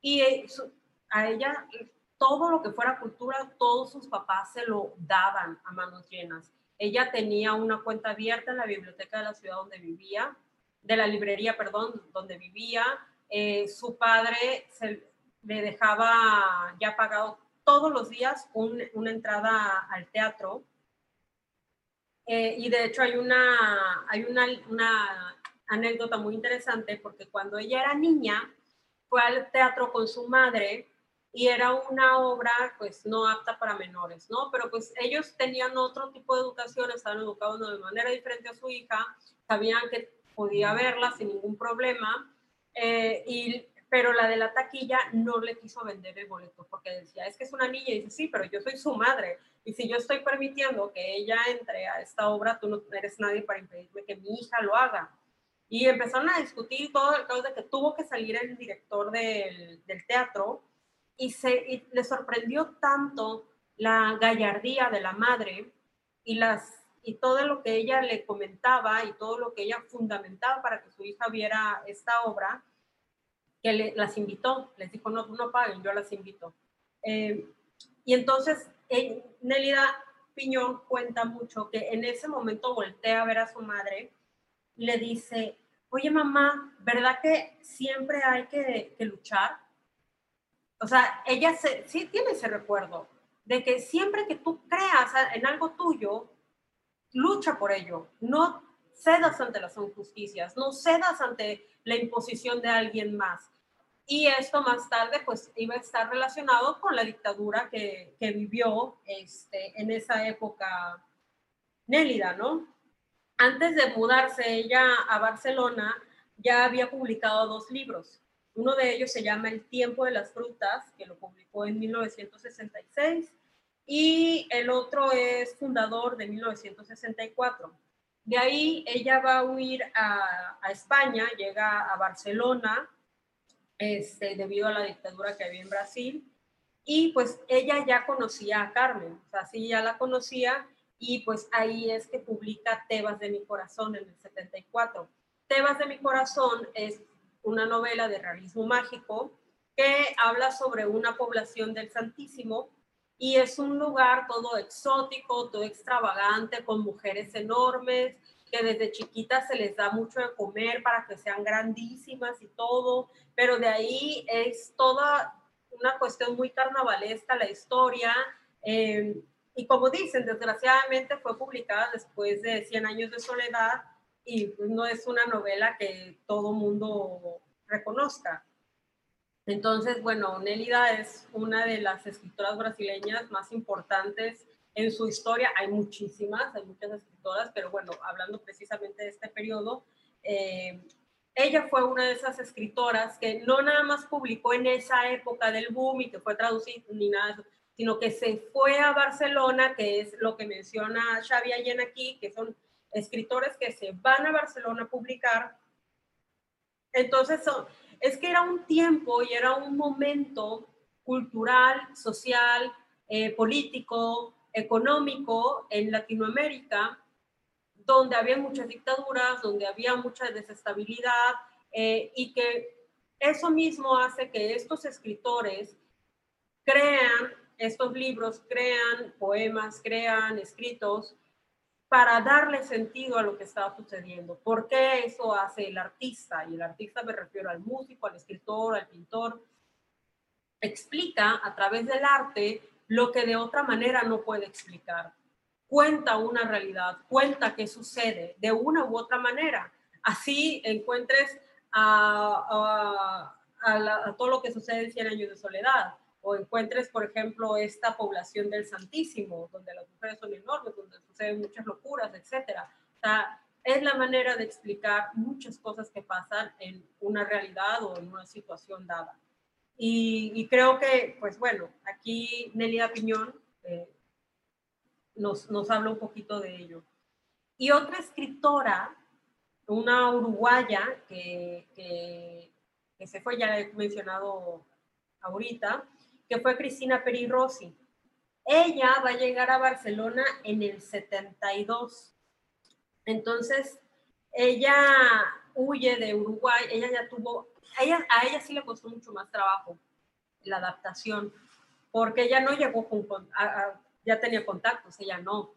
Y eh, a ella todo lo que fuera cultura, todos sus papás se lo daban a manos llenas. Ella tenía una cuenta abierta en la biblioteca de la ciudad donde vivía, de la librería, perdón, donde vivía. Eh, su padre se, le dejaba ya pagado todos los días una entrada al teatro. Eh, y de hecho hay, una, hay una, una anécdota muy interesante porque cuando ella era niña fue al teatro con su madre y era una obra pues no apta para menores, ¿no? Pero pues ellos tenían otro tipo de educación, estaban educados de manera diferente a su hija, sabían que podía verla sin ningún problema, eh, y, pero la de la taquilla no le quiso vender el boleto porque decía, es que es una niña, y dice, sí, pero yo soy su madre, y si yo estoy permitiendo que ella entre a esta obra, tú no eres nadie para impedirme que mi hija lo haga. Y empezaron a discutir todo el caso de que tuvo que salir el director del, del teatro y, se, le sorprendió tanto la gallardía de la madre y, las, y todo lo que ella le comentaba y todo lo que ella fundamentaba para que su hija viera esta obra, que las invitó, les dijo, no, no paguen, yo las invito. Eh, y entonces, eh, Nelida Piñón cuenta mucho que en ese momento voltea a ver a su madre le dice, oye mamá, ¿verdad que siempre hay que luchar? O sea, ella sí tiene ese recuerdo de que siempre que tú creas en algo tuyo, lucha por ello, no cedas ante las injusticias, no cedas ante la imposición de alguien más. Y esto más tarde pues iba a estar relacionado con la dictadura que, que vivió este, en esa época Nélida, ¿no? Antes de mudarse ella a Barcelona, ya había publicado dos libros. Uno de ellos se llama El tiempo de las frutas, que lo publicó en 1966, y el otro es fundador de 1964. De ahí ella va a huir a, España, llega a Barcelona, este, debido a la dictadura que había en Brasil, y pues ella ya conocía a Carmen, o sea, sí ya la conocía, y pues ahí es que publica Tebas de mi corazón en el 74. Tebas de mi corazón es una novela de realismo mágico que habla sobre una población del Santísimo y es un lugar todo exótico, todo extravagante, con mujeres enormes, que desde chiquitas se les da mucho de comer para que sean grandísimas y todo, pero de ahí es toda una cuestión muy carnavalesca la historia. Eh, y como dicen, desgraciadamente fue publicada después de 100 años de soledad y pues, no es una novela que todo mundo reconozca. Entonces, bueno, Nélida es una de las escritoras brasileñas más importantes en su historia. Hay muchísimas, hay muchas escritoras, pero bueno, hablando precisamente de este periodo, eh, ella fue una de esas escritoras que no nada más publicó en esa época del boom y que fue traducida ni nada sino que se fue a Barcelona, que es lo que menciona Xavi Allen aquí, que son escritores que se van a Barcelona a publicar. Entonces, es que era un tiempo y era un momento cultural, social, eh, político, económico en Latinoamérica, donde había muchas dictaduras, donde había mucha desestabilidad eh, y que eso mismo hace que estos escritores crean estos libros, crean poemas, crean escritos para darle sentido a lo que estaba sucediendo. ¿Por qué eso hace el artista? Y el artista me refiero al músico, al escritor, al pintor. Explica a través del arte lo que de otra manera no puede explicar. Cuenta una realidad, cuenta qué sucede de una u otra manera. Así encuentres a, todo lo que sucede en 100 años de soledad o encuentres, por ejemplo, esta población del Santísimo, donde las mujeres son enormes, donde suceden muchas locuras, etcétera. O sea, es la manera de explicar muchas cosas que pasan en una realidad o en una situación dada. Y, creo que, pues bueno, aquí Nelia Piñón eh, nos, nos habla un poquito de ello. Y otra escritora, una uruguaya que, que, que se fue, ya he mencionado ahorita, que fue Cristina Peri Rossi. Ella va a llegar a Barcelona en el 72. Entonces, ella huye de Uruguay, ella ya tuvo, a ella, a sí le costó mucho más trabajo la adaptación, porque ella no llegó con, ya tenía contactos, ella no.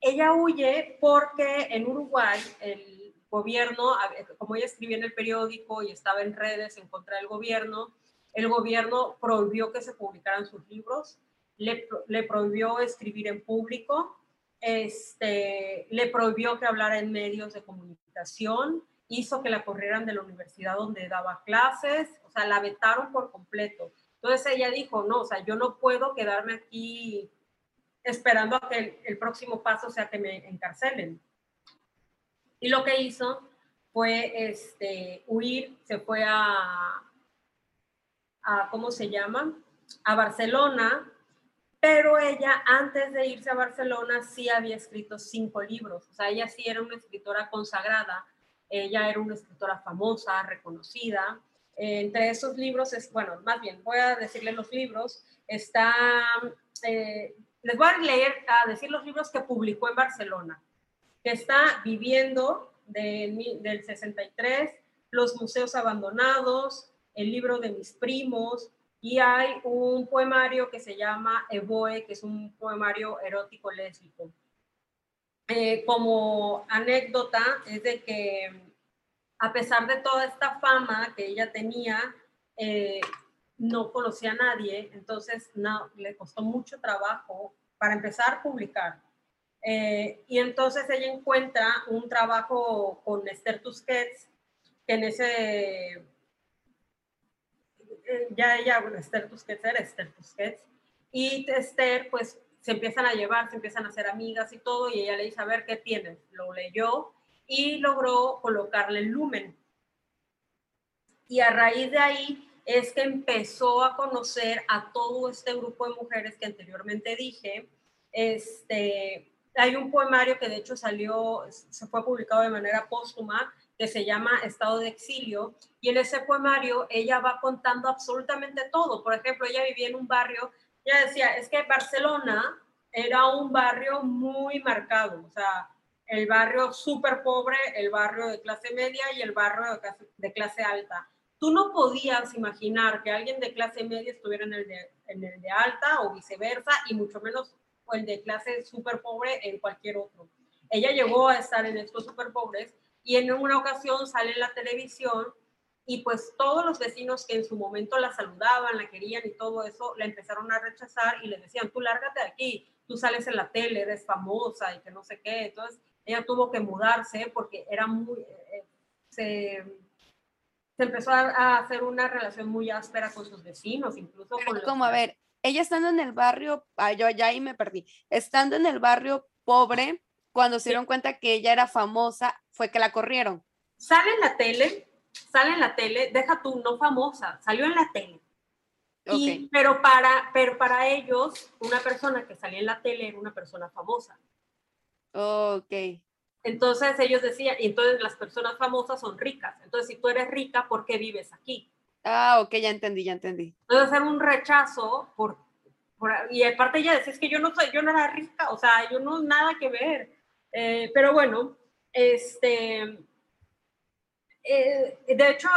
Ella huye porque en Uruguay el gobierno, como ella escribía en el periódico y estaba en redes en contra del gobierno, el gobierno prohibió que se publicaran sus libros, le, le prohibió escribir en público, este, le prohibió que hablara en medios de comunicación, hizo que la corrieran de la universidad donde daba clases, o sea, la vetaron por completo. Entonces ella dijo, no, o sea, yo no puedo quedarme aquí esperando a que el, el próximo paso sea que me encarcelen. Y lo que hizo fue este, huir, se fue a, a, ¿cómo se llama? A Barcelona, pero ella antes de irse a Barcelona sí había escrito cinco libros, o sea, ella sí era una escritora consagrada, ella era una escritora famosa, reconocida. entre esos libros, es, bueno, más bien, voy a decirle los libros, está, eh, les voy a leer, a decir los libros que publicó en Barcelona, que está Viviendo de, del 63, Los Museos Abandonados, el libro de mis primos, y hay un poemario que se llama Evoe, que es un poemario erótico lésbico. Eh, como anécdota es de que a pesar de toda esta fama que ella tenía, eh, no conocía a nadie, entonces no, le costó mucho trabajo para empezar a publicar. Eh, y entonces ella encuentra un trabajo con Esther Tusquets, que en ese ya ella, bueno, Esther Tusquets era Esther Tusquets, y Esther, pues, se empiezan a llevar, se empiezan a hacer amigas y todo, y ella le dice, a ver, ¿qué tienes? Lo leyó y logró colocarle el lumen. Y a raíz de ahí es que empezó a conocer a todo este grupo de mujeres que anteriormente dije. Este, hay un poemario que de hecho salió, se fue publicado de manera póstuma, que se llama Estado de Exilio, y en ese poemario ella va contando absolutamente todo. Por ejemplo, ella vivía en un barrio, ella decía, es que Barcelona era un barrio muy marcado, o sea, el barrio súper pobre, el barrio de clase media y el barrio de clase, alta. Tú no podías imaginar que alguien de clase media estuviera en el de, en el de alta o viceversa, y mucho menos el de clase súper pobre en cualquier otro. Ella llegó a estar en estos súper pobres y en una ocasión sale en la televisión y pues todos los vecinos que en su momento la saludaban, la querían y todo eso, la empezaron a rechazar y le decían, tú lárgate de aquí, tú sales en la tele, eres famosa y que no sé qué. Entonces ella tuvo que mudarse porque era muy, eh, se, se, empezó a, hacer una relación muy áspera con sus vecinos, incluso con... Como, a ver, ella estando en el barrio, yo ya ahí me perdí, estando en el barrio pobre, cuando se dieron cuenta que ella era famosa, fue que la corrieron. Sale en la tele, sale en la tele, deja tú, no famosa, salió en la tele. pero, para, pero para ellos, una persona que salía en la tele era una persona famosa. Ok. Entonces ellos decían, y entonces las personas famosas son ricas. Entonces, si tú eres rica, ¿por qué vives aquí? Ah, ok, ya entendí, ya entendí. Entonces, hacer un rechazo por, y aparte ella decía, es que yo no soy, yo no era rica, o sea, yo no nada que ver. Eh, pero bueno, este, eh, de hecho,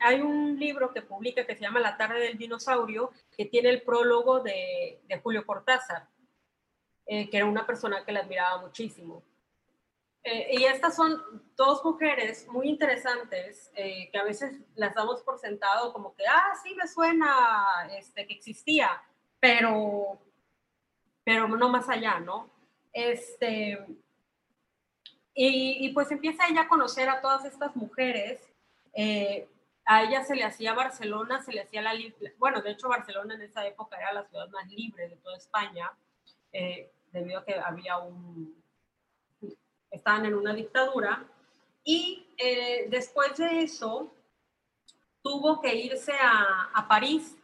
hay un libro que publica que se llama La tarde del dinosaurio, que tiene el prólogo de, Julio Cortázar, eh, que era una persona que la admiraba muchísimo. y estas son dos mujeres muy interesantes que a veces las damos por sentado como que, ah, sí, me suena este, que existía, pero, pero no más allá, ¿no? Este, y, pues empieza ella a conocer a todas estas mujeres. Eh, a ella se le hacía Barcelona, se le hacía la, bueno, de hecho Barcelona en esa época era la ciudad más libre de toda España, eh, debido a que había un, estaban en una dictadura, y eh, después de eso tuvo que irse a, a, París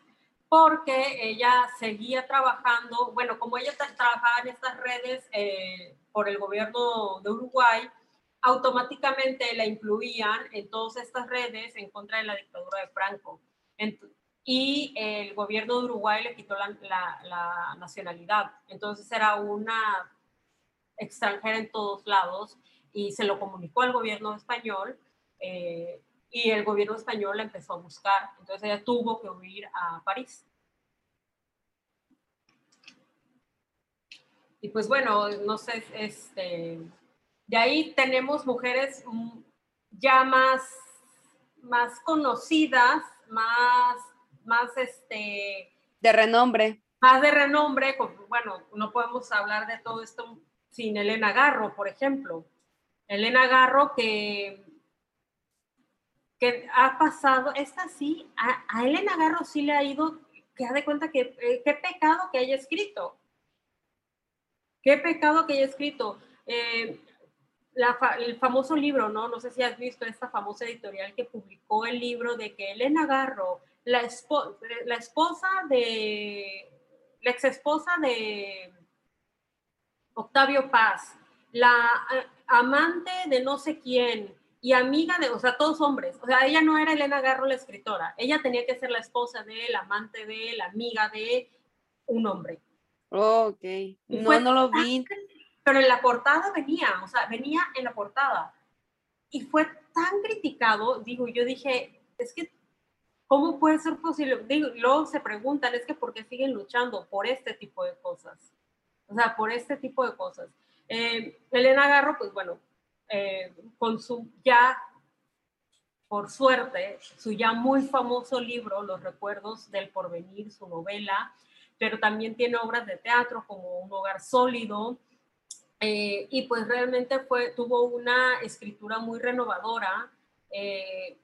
porque ella seguía trabajando, bueno, como ella trabajaba en estas redes eh, por el gobierno de Uruguay, automáticamente la incluían en todas estas redes en contra de la dictadura de Franco. y el gobierno de Uruguay le quitó la, nacionalidad. Entonces era una extranjera en todos lados y se lo comunicó al gobierno español eh, y el gobierno español la empezó a buscar. Entonces ella tuvo que huir a París. Y pues bueno, no sé, este, de ahí tenemos mujeres ya más, más conocidas, más, más este... De renombre. Más de renombre, bueno, no podemos hablar de todo esto sin Elena Garro, por ejemplo. Elena Garro que, que ha pasado, esta sí, a, Elena Garro sí le ha ido, que ha de cuenta que eh, qué pecado que haya escrito. Qué pecado que haya escrito. Eh, el famoso libro, ¿no? No sé si has visto esta famosa editorial que publicó el libro de que Elena Garro, la, la esposa de, la ex esposa de Octavio Paz, la amante de no sé quién y amiga de, o sea, todos hombres. O sea, ella no era Elena Garro la escritora, ella tenía que ser la esposa de él, amante de él, amiga de un hombre. Ok, no, no lo vi pero en la portada venía, o sea, venía en la portada. Y fue tan criticado, digo, yo dije, es que, ¿cómo puede ser posible? Digo, luego se preguntan, es que ¿por qué siguen luchando por este tipo de cosas? O sea, por este tipo de cosas. Eh, Elena Garro, pues bueno, eh, con su ya, por suerte, su ya muy famoso libro, Los recuerdos del porvenir, su novela, pero también tiene obras de teatro como Un hogar sólido, eh, y pues realmente fue, tuvo una escritura muy renovadora. Eh,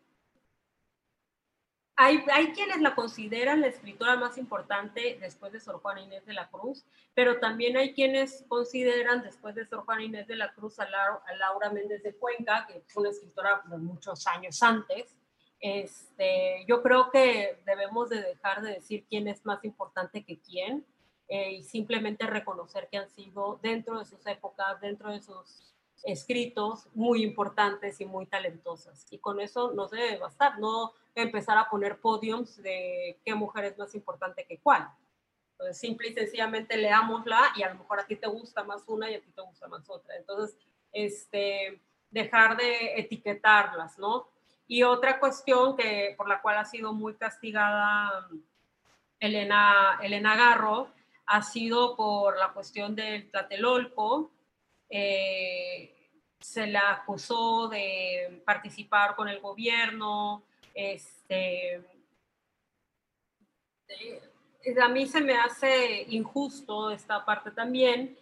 hay, hay, quienes la consideran la escritora más importante después de Sor Juana Inés de la Cruz, pero también hay quienes consideran después de Sor Juana Inés de la Cruz a, Laura Méndez de Cuenca, que fue una escritora de muchos años antes. Este, yo creo que debemos de dejar de decir quién es más importante que quién eh, y simplemente reconocer que han sido dentro de sus épocas, dentro de sus escritos, muy importantes y muy talentosas. Y con eso no debe bastar, no empezar a poner podiums de qué mujer es más importante que cuál. Entonces, simple y sencillamente leámosla y a lo mejor a ti te gusta más una y a ti te gusta más otra. Entonces, este, dejar de etiquetarlas, ¿no? Y otra cuestión que, por la cual ha sido muy castigada Elena, Elena Garro ha sido por la cuestión del Tlatelolco. Eh, se la acusó de participar con el gobierno. Este, eh, a mí se me hace injusto esta parte también,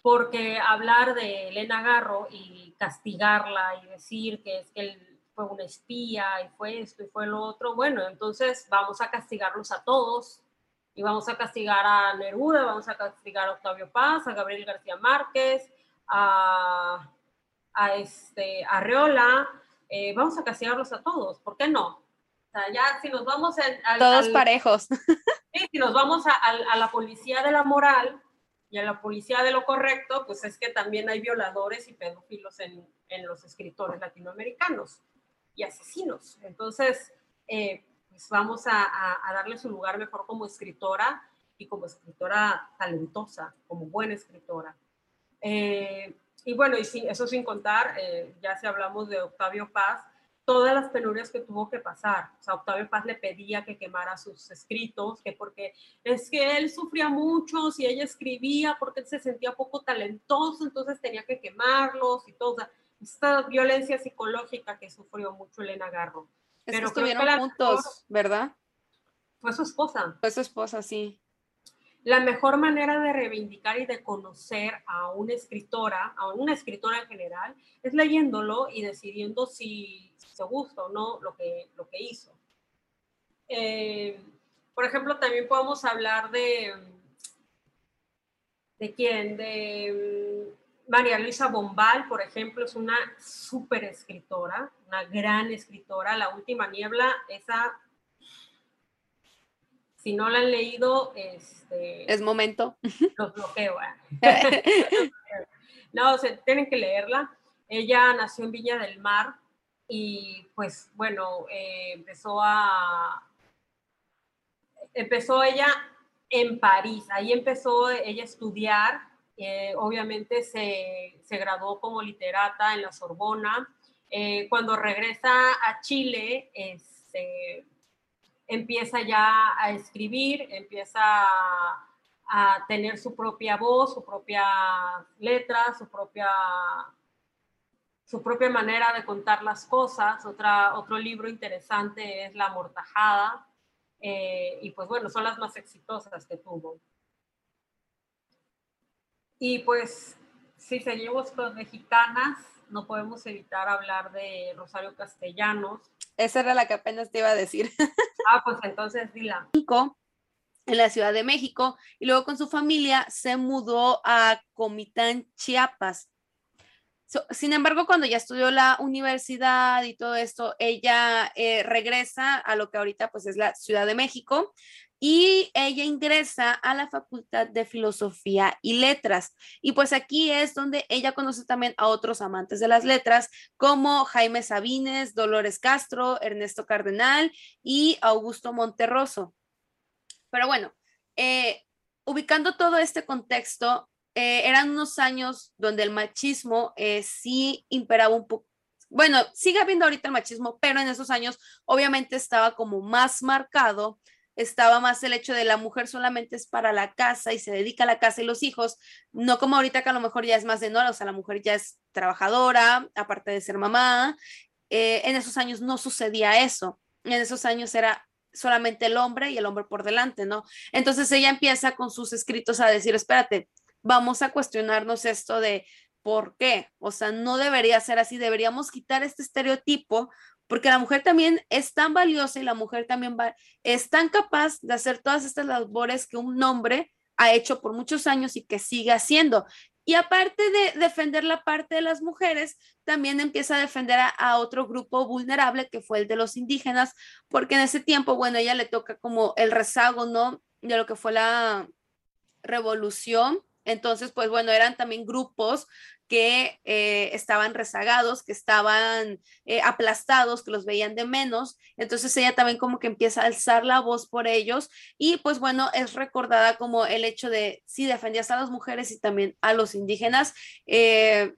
porque hablar de Elena Garro y castigarla y decir que es que él fue una espía y fue esto y fue lo otro, bueno, entonces vamos a castigarlos a todos y vamos a castigar a Neruda, vamos a castigar a Octavio Paz, a Gabriel García Márquez, a, a este, Arreola, eh, vamos a castigarlos a todos, ¿por qué no? O sea, ya si nos vamos a... Todos parejos. Sí, si nos vamos a, a, la policía de la moral y a la policía de lo correcto, pues es que también hay violadores y pedófilos en, en los escritores latinoamericanos y asesinos. Entonces, eh, pues vamos a, darle su lugar mejor como escritora y como escritora talentosa, como buena escritora. Eh, y bueno, y eso sin contar, eh, ya si hablamos de Octavio Paz, todas las penurias que tuvo que pasar. O sea, Octavio Paz le pedía que quemara sus escritos, que porque es que él sufría mucho si ella escribía, porque él se sentía poco talentoso, entonces tenía que quemarlos y toda esta violencia psicológica que sufrió mucho Elena Garro. Pero estuvieron juntos, ¿verdad? Fue su esposa. Fue su esposa, sí. La mejor manera de reivindicar y de conocer a una escritora, a una escritora en general, es leyéndolo y decidiendo si, te gusta o no lo que, lo que hizo. Eh, por ejemplo, también podemos hablar de, ¿de quién? De María Luisa Bombal, por ejemplo, es una súper escritora, una gran escritora. La última niebla, esa, si no la han leído, este, es momento. Los bloqueo. ¿eh? no, o tienen que leerla. Ella nació en Viña del Mar y pues bueno, eh, empezó a... Empezó ella en París, ahí empezó ella a estudiar, eh, obviamente se, se, graduó como literata en la Sorbona. Eh, cuando regresa a Chile, este, empieza ya a escribir, empieza a, tener su propia voz, su propia letra, su propia su propia manera de contar las cosas. Otra, otro libro interesante es La Mortajada, eh, y pues bueno, son las más exitosas que tuvo. Y pues si seguimos con mexicanas, no podemos evitar hablar de Rosario Castellanos. Esa era la que apenas te iba a decir. Ah, pues entonces dila. En la Ciudad de México y luego con su familia se mudó a Comitán, Chiapas sin embargo, cuando ya estudió la universidad y todo esto, ella eh, regresa a lo que ahorita pues es la Ciudad de México y ella ingresa a la Facultad de Filosofía y Letras. Y pues aquí es donde ella conoce también a otros amantes de las letras como Jaime Sabines, Dolores Castro, Ernesto Cardenal y Augusto Monterroso. Pero bueno, eh, ubicando todo este contexto, eh, eran unos años donde el machismo eh, sí imperaba un poco. Bueno, sigue habiendo ahorita el machismo, pero en esos años obviamente estaba como más marcado, estaba más el hecho de la mujer solamente es para la casa y se dedica a la casa y los hijos, no como ahorita que a lo mejor ya es más de no, o sea, la mujer ya es trabajadora, aparte de ser mamá. Eh, en esos años no sucedía eso. En esos años era solamente el hombre y el hombre por delante, ¿no? Entonces ella empieza con sus escritos a decir, espérate, vamos a cuestionarnos esto de por qué. O sea, no debería ser así, deberíamos quitar este estereotipo porque la mujer también es tan valiosa y la mujer también es tan capaz de hacer todas estas labores que un hombre ha hecho por muchos años y que sigue haciendo. Y aparte de defender la parte de las mujeres, también empieza a defender a, a, otro grupo vulnerable que fue el de los indígenas, porque en ese tiempo, bueno, ella le toca como el rezago, ¿no? De lo que fue la revolución entonces, pues bueno, eran también grupos que eh, estaban rezagados, que estaban eh, aplastados, que los veían de menos. Entonces ella también como que empieza a alzar la voz por ellos y pues bueno, es recordada como el hecho de, sí, defendías a las mujeres y también a los indígenas. Eh,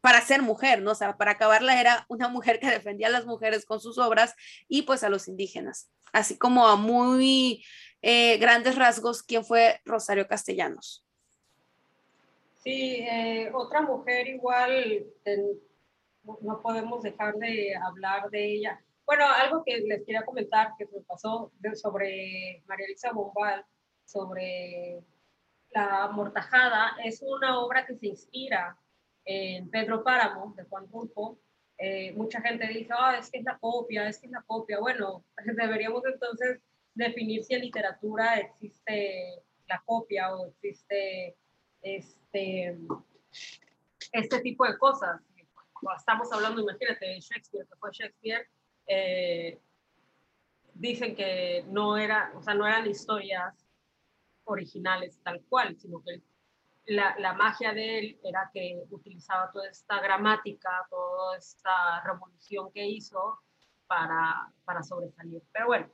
para ser mujer, ¿no? O sea, para acabarla era una mujer que defendía a las mujeres con sus obras y pues a los indígenas, así como a muy grandes rasgos, ¿quién fue Rosario Castellanos? Sí, eh, otra mujer igual, no podemos dejar de hablar de ella. Bueno, algo que les quería comentar que me pasó sobre María Elisa Bombal, sobre La Mortajada, es una obra que se inspira en Pedro Páramo, de Juan Rulfo. Eh, mucha gente dice, ah, es que es la copia, es que es la copia. Bueno, deberíamos entonces definir si en literatura existe la copia o existe este, este tipo de cosas. Estamos hablando, imagínate, de Shakespeare, que fue Shakespeare, eh, dicen que no, era, o sea, no eran historias originales tal cual, sino que la, la, magia de él era que utilizaba toda esta gramática, toda esta revolución que hizo para, para sobresalir. Pero bueno,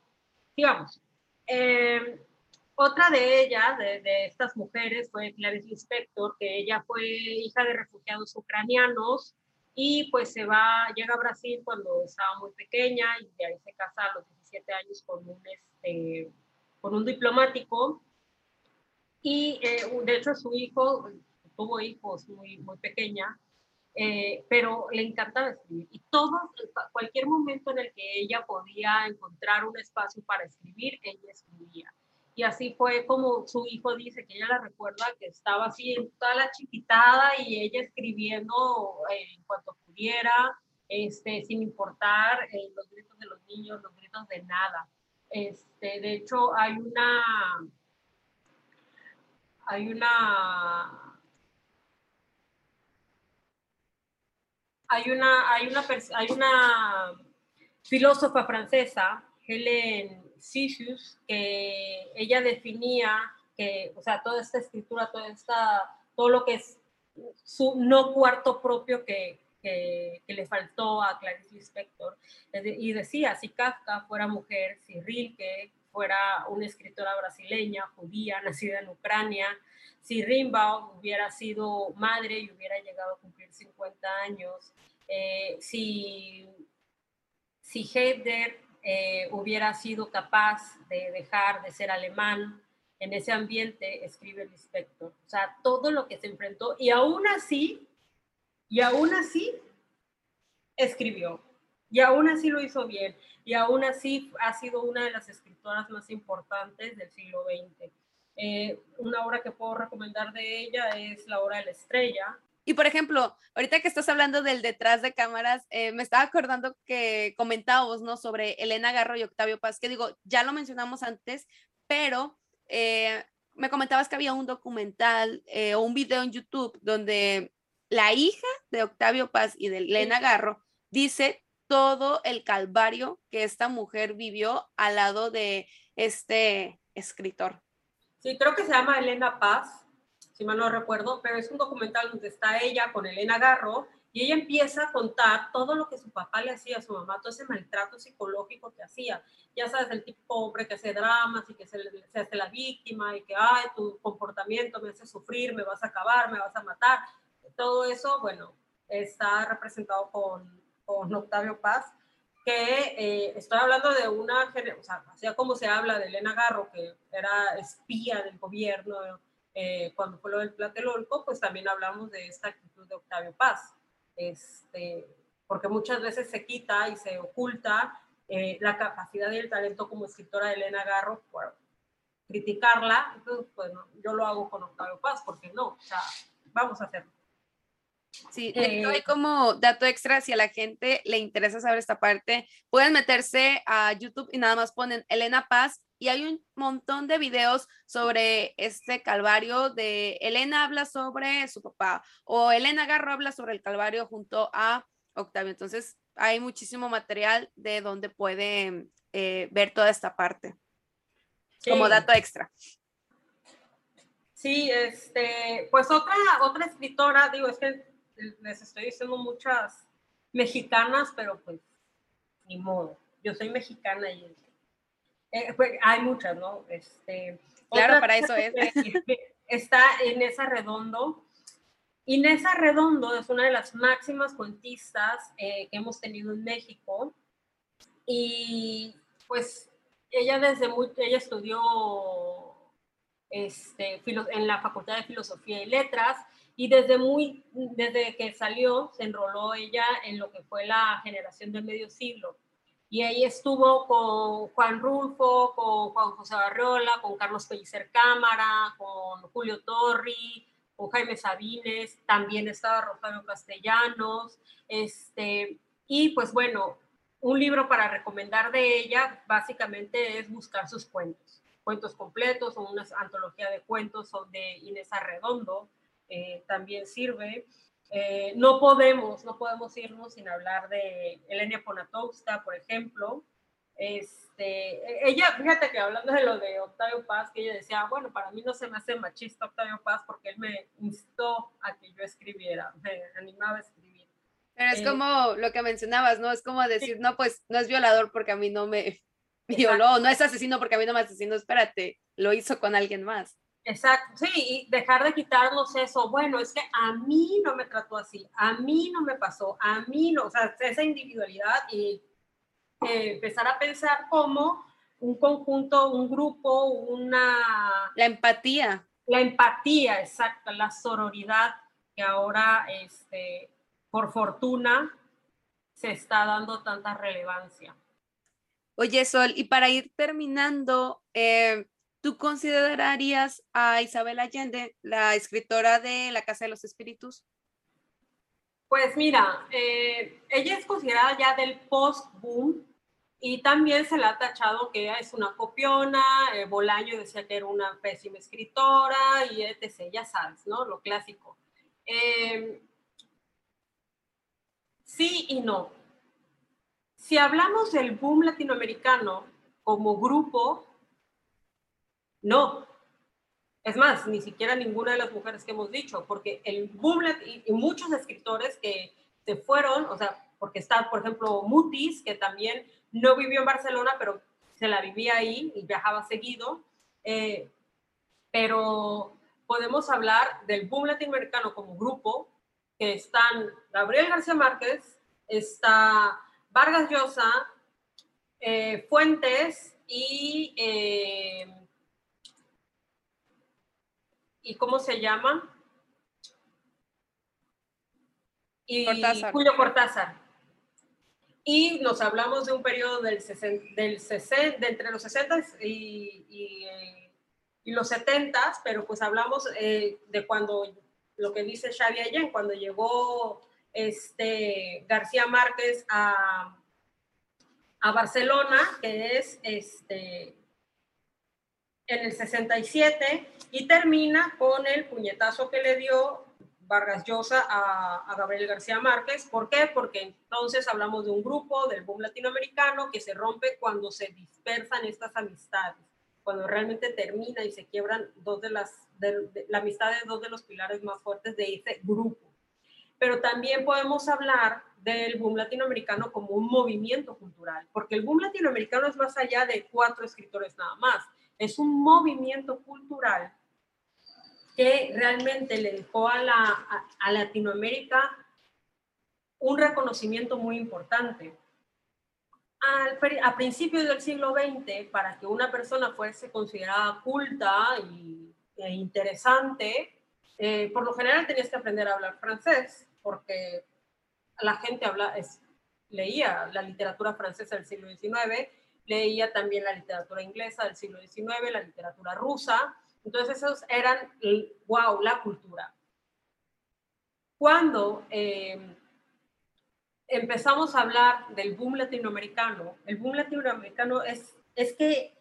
sigamos. Eh, otra de ellas, de, estas mujeres, fue Clarice Lispector, que ella fue hija de refugiados ucranianos y pues se va, llega a Brasil cuando estaba muy pequeña y de ahí se casa a los 17 años con un, este, con un diplomático. Y eh, de hecho su hijo, tuvo hijos muy, muy pequeña, eh, pero le encantaba escribir. Y todo, cualquier momento en el que ella podía encontrar un espacio para escribir, ella escribía. Y así fue como su hijo dice que ella la recuerda que estaba así en toda la chiquitada y ella escribiendo eh, en cuanto pudiera. este, sin importar eh, los gritos de los niños, los gritos de nada. Este, de hecho, hay una, hay una, hay una, hay una, hay una filósofa francesa, Hélène Cixous, que ella definía que, o sea, toda esta escritura, toda esta, todo lo que es su no cuarto propio que, que, le faltó a Clarice Lispector. Y decía, si Kafka fuera mujer, si Rilke fuera una escritora brasileña, judía, nacida en Ucrania, si Rimbaud hubiera sido madre y hubiera llegado a cumplir 50 años, eh, si, si Heidegger eh, hubiera sido capaz de dejar de ser alemán en ese ambiente, escribe Lispector. O sea, todo lo que se enfrentó y aún así y aún así escribió. Y aún así lo hizo bien. Y aún así ha sido una de las escritoras más importantes del siglo XX. Eh, una obra que puedo recomendar de ella es La Hora de la Estrella. Y por ejemplo, ahorita que estás hablando del detrás de cámaras, eh, me estaba acordando que comentábamos, ¿no? Sobre Elena Garro y Octavio Paz, que digo, ya lo mencionamos antes, pero eh, me comentabas que había un documental o un video en YouTube donde la hija de Octavio Paz y de Elena Garro dice todo el calvario que esta mujer vivió al lado de este escritor. Sí, creo que se llama Elena Paz, si mal no recuerdo, pero es un documental donde está ella con Elena Garro y ella empieza a contar todo lo que su papá le hacía a su mamá, todo ese maltrato psicológico que hacía. Ya sabes, el tipo hombre que hace dramas y que se, se hace la víctima y que, ay, tu comportamiento me hace sufrir, me vas a acabar, me vas a matar todo eso, bueno, está representado con, con Octavio Paz, que eh, estoy hablando de una, o sea, como se habla de Elena Garro, que era espía del gobierno eh, cuando fue lo del Platelolco, pues también hablamos de esta actitud de Octavio Paz, este, porque muchas veces se quita y se oculta eh, la capacidad y el talento como escritora de Elena Garro por criticarla, entonces, bueno, yo lo hago con Octavio Paz, porque no, o sea, vamos a hacerlo. Sí, eh, como dato extra, si a la gente le interesa saber esta parte, pueden meterse a YouTube y nada más ponen Elena Paz y hay un montón de videos sobre este calvario de Elena habla sobre su papá o Elena Garro habla sobre el calvario junto a Octavio. Entonces hay muchísimo material de donde pueden eh, ver toda esta parte como dato extra. Sí, este, pues otra, otra escritora, digo, es que les estoy diciendo muchas mexicanas, pero pues ni modo. Yo soy mexicana y eh, pues, hay muchas, ¿no? Este, claro, para eso es. Está Inés Arredondo. Inés Arredondo es una de las máximas cuentistas eh, que hemos tenido en México. Y pues ella desde muy, ella estudió este, en la Facultad de Filosofía y Letras y desde, muy, desde que salió, se enroló ella en lo que fue la generación del medio siglo. Y ahí estuvo con Juan Rulfo, con Juan José Barriola, con Carlos Pellicer Cámara, con Julio Torri, con Jaime Sabines, también estaba Rosario Castellanos. Este, y pues bueno, un libro para recomendar de ella básicamente es buscar sus cuentos, cuentos completos o una antología de cuentos de Inés Arredondo eh, también sirve. Eh, no podemos, no podemos irnos sin hablar de Elenia Ponatowska, por ejemplo. Este, ella, fíjate que hablando de lo de Octavio Paz, que ella decía, bueno, para mí no se me hace machista Octavio Paz porque él me instó a que yo escribiera, me animaba a escribir. Pero es eh, como lo que mencionabas, ¿no? Es como decir, no, pues no es violador porque a mí no me violó, no es asesino porque a mí no me asesinó, espérate, lo hizo con alguien más. Exacto, sí, y dejar de quitarnos eso, bueno, es que a mí no me trató así, a mí no me pasó, a mí no, o sea, esa individualidad y eh, empezar a pensar como un conjunto, un grupo, una... La empatía. La empatía, exacto, la sororidad que ahora, este, por fortuna, se está dando tanta relevancia. Oye, Sol, y para ir terminando, eh, ¿Tú considerarías a Isabel Allende la escritora de La Casa de los Espíritus? Pues mira, eh, ella es considerada ya del post-boom y también se le ha tachado que es una copiona, eh, Bolaño decía que era una pésima escritora y etc. Ya sabes, ¿no? Lo clásico. Eh, sí y no. Si hablamos del boom latinoamericano como grupo, no. Es más, ni siquiera ninguna de las mujeres que hemos dicho, porque el boom y muchos escritores que se fueron, o sea, porque está, por ejemplo, Mutis, que también no vivió en Barcelona, pero se la vivía ahí y viajaba seguido. Eh, pero podemos hablar del boom latinoamericano como grupo, que están Gabriel García Márquez, está Vargas Llosa, eh, Fuentes y, eh, y ¿cómo se llama? Y Julio Cortázar. Y nos hablamos de un periodo del, del 60, de entre los 60 y, y, eh, y los 70, pero pues hablamos de cuando, lo que dice Xavi Allen, cuando llegó este, García Márquez a, a Barcelona, que es este, en el 67, y termina con el puñetazo que le dio Vargas Llosa a, Gabriel García Márquez. ¿Por qué? Porque entonces hablamos de un grupo del boom latinoamericano que se rompe cuando se dispersan estas amistades, cuando realmente termina y se quiebran dos de las, de, la amistad de dos de los pilares más fuertes de ese grupo pero también podemos hablar del boom latinoamericano como un movimiento cultural, porque el boom latinoamericano es más allá de cuatro escritores nada más, es un movimiento cultural que realmente le dejó a, la, a, Latinoamérica un reconocimiento muy importante. Al, a principios del siglo XX, para que una persona fuese considerada culta y, e interesante, eh, por lo general tenías que aprender a hablar francés porque la gente habla, leía la literatura francesa del siglo XIX, leía también la literatura inglesa del siglo XIX, la literatura rusa. Entonces esos eran, wow, la cultura. Cuando eh, empezamos a hablar del boom latinoamericano, el boom latinoamericano es, es que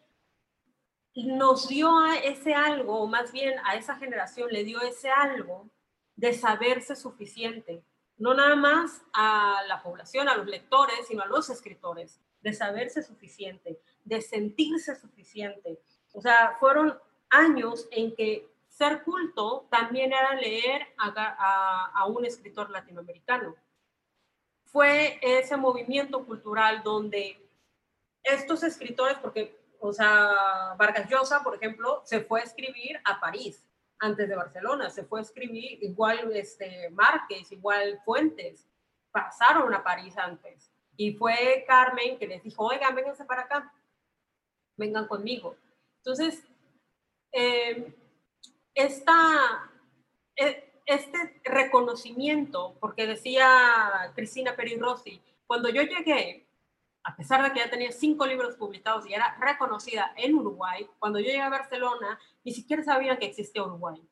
nos dio a ese algo, o más bien a esa generación le dio ese algo de saberse suficiente, no nada más a la población, a los lectores, sino a los escritores, de saberse suficiente, de sentirse suficiente. O sea, fueron años en que ser culto también era leer a, un escritor latinoamericano. Fue ese movimiento cultural donde estos escritores, porque, o sea, Vargas Llosa, por ejemplo, se fue a escribir a París antes de Barcelona, se fue a escribir igual este, Márquez, igual Fuentes, pasaron a París antes. Y fue Carmen que les dijo, oigan, vénganse para acá, vengan conmigo. Entonces, eh, esta, e, este reconocimiento, porque decía Cristina Peri Rossi, cuando yo llegué, a pesar de que ya tenía cinco libros publicados y era reconocida en Uruguay, cuando yo llegué a Barcelona, ni siquiera sabían que existía Uruguay.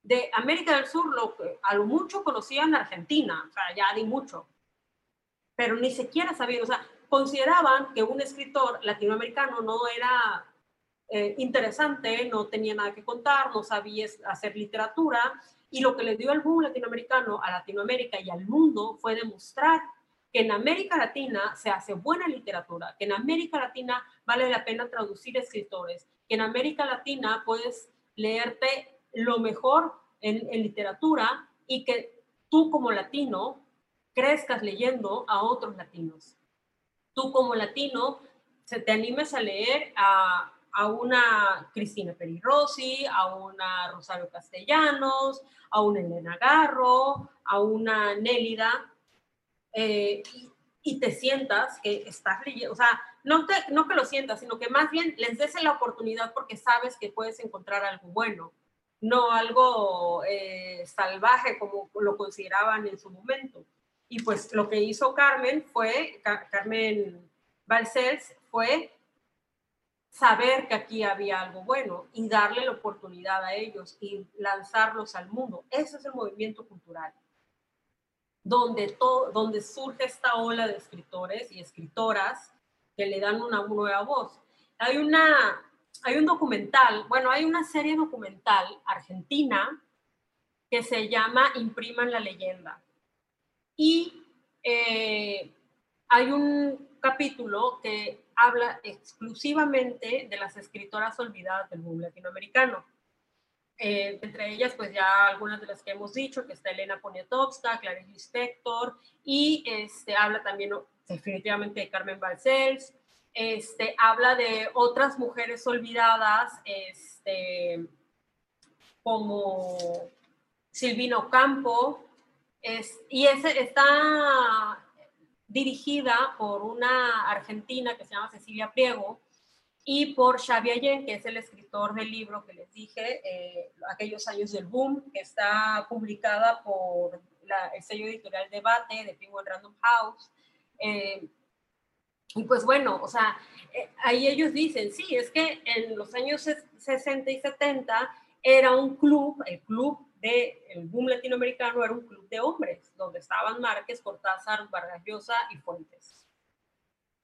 De América del Sur, lo, a lo mucho conocían Argentina, o sea, ya di mucho, pero ni siquiera sabían, o sea, consideraban que un escritor latinoamericano no era eh, interesante, no tenía nada que contar, no sabía hacer literatura, y lo que le dio el boom latinoamericano a Latinoamérica y al mundo fue demostrar que en América Latina se hace buena literatura, que en América Latina vale la pena traducir escritores, que en América Latina puedes leerte lo mejor en, literatura y que tú como latino crezcas leyendo a otros latinos. Tú como latino se te animes a leer a, a una Cristina Peri Rossi, a una Rosario Castellanos, a una Elena Garro, a una Nélida, eh, y, te sientas que estás leyendo, o sea, no, te, no que lo sientas, sino que más bien les des la oportunidad porque sabes que puedes encontrar algo bueno, no algo eh, salvaje como lo consideraban en su momento. Y pues lo que hizo Carmen fue, Carmen Balcells, fue saber que aquí había algo bueno y darle la oportunidad a ellos y lanzarlos al mundo. Ese es el movimiento cultural donde, donde surge esta ola de escritores y escritoras que le dan una nueva voz. Hay, una, hay un documental, bueno, hay una serie documental argentina que se llama Impriman la leyenda. Y eh, hay un capítulo que habla exclusivamente de las escritoras olvidadas del mundo latinoamericano. Eh, entre ellas, pues ya algunas de las que hemos dicho, que está Elena Poniatowska, Clarice Lispector, y este, habla también definitivamente de Carmen Balcells, este, habla de otras mujeres olvidadas, este, como Silvina Ocampo, es, y ese está dirigida por una argentina que se llama Cecilia Priego, y por Xavier Allen, que es el escritor del libro que les dije, eh, Aquellos años del boom, que está publicada por el sello editorial Debate de Penguin Random House. Eh, y pues bueno, o sea, eh, ahí ellos dicen, sí, es que en los años 60 y 70 era un club, el club del boom latinoamericano era un club de hombres, donde estaban Márquez, Cortázar, Vargas Llosa y Fuentes.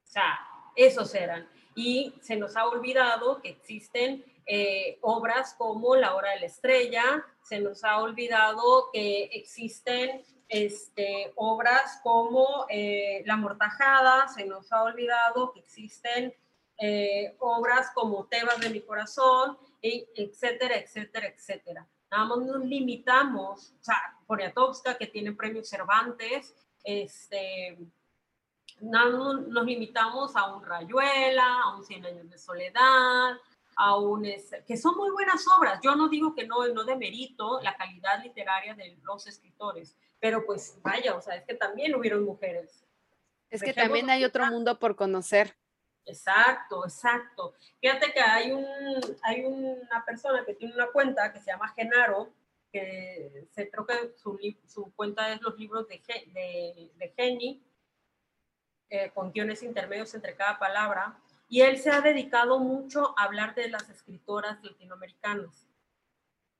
O sea, esos eran y se nos ha olvidado que existen eh, obras como La Hora de la Estrella, se nos ha olvidado que existen este, obras como eh, La Mortajada, se nos ha olvidado que existen eh, obras como Tebas de mi corazón, y etcétera, etcétera, etcétera. Nada más nos limitamos, o sea, Poniatowska, que tiene premios Cervantes, este, no nos limitamos a un Rayuela, a un Cien años de soledad, a un que son muy buenas obras. Yo no digo que no, no demerito la calidad literaria de los escritores, pero pues vaya, o sea, es que también hubieron mujeres. Es que también hay otro mundo por conocer. Exacto, exacto. Fíjate que hay, un, hay una persona que tiene una cuenta que se llama Genaro, que se creo que su, su cuenta es los libros de, de, de Geni, eh, con guiones intermedios entre cada palabra, y él se ha dedicado mucho a hablar de las escritoras latinoamericanas,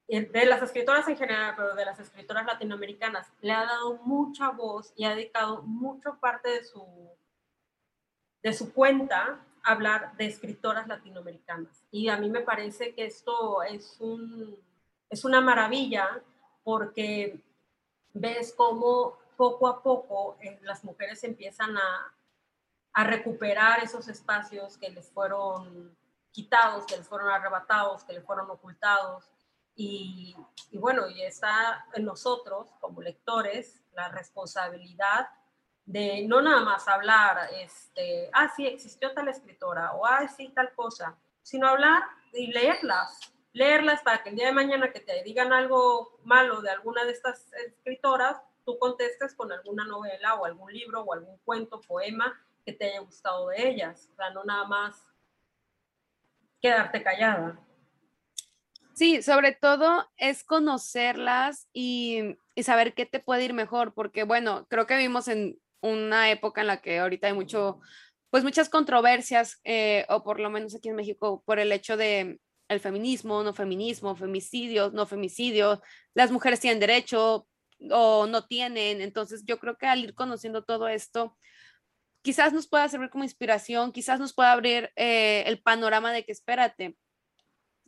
de las escritoras en general, pero de las escritoras latinoamericanas. Le ha dado mucha voz y ha dedicado mucha parte de su, de su cuenta hablar de escritoras latinoamericanas. Y a mí me parece que esto es, un, es una maravilla porque ves cómo poco a poco eh, las mujeres empiezan a, a recuperar esos espacios que les fueron quitados, que les fueron arrebatados, que les fueron ocultados. Y, bueno, y está en nosotros como lectores la responsabilidad de no nada más hablar, este, ah, sí, existió tal escritora, o ah, sí, tal cosa, sino hablar y leerlas, leerlas para que el día de mañana que te digan algo malo de alguna de estas escritoras, tú contestes con alguna novela o algún libro o algún cuento, poema que te haya gustado de ellas, o sea, no nada más quedarte callada. Sí, sobre todo es conocerlas y, y, saber qué te puede ir mejor, porque bueno, creo que vivimos en una época en la que ahorita hay mucho, pues muchas controversias, eh, o por lo menos aquí en México, por el hecho de el feminismo, no feminismo, femicidios, no femicidios, las mujeres tienen derecho o no tienen, entonces yo creo que al ir conociendo todo esto, quizás nos pueda servir como inspiración, quizás nos pueda abrir eh, el panorama de que espérate,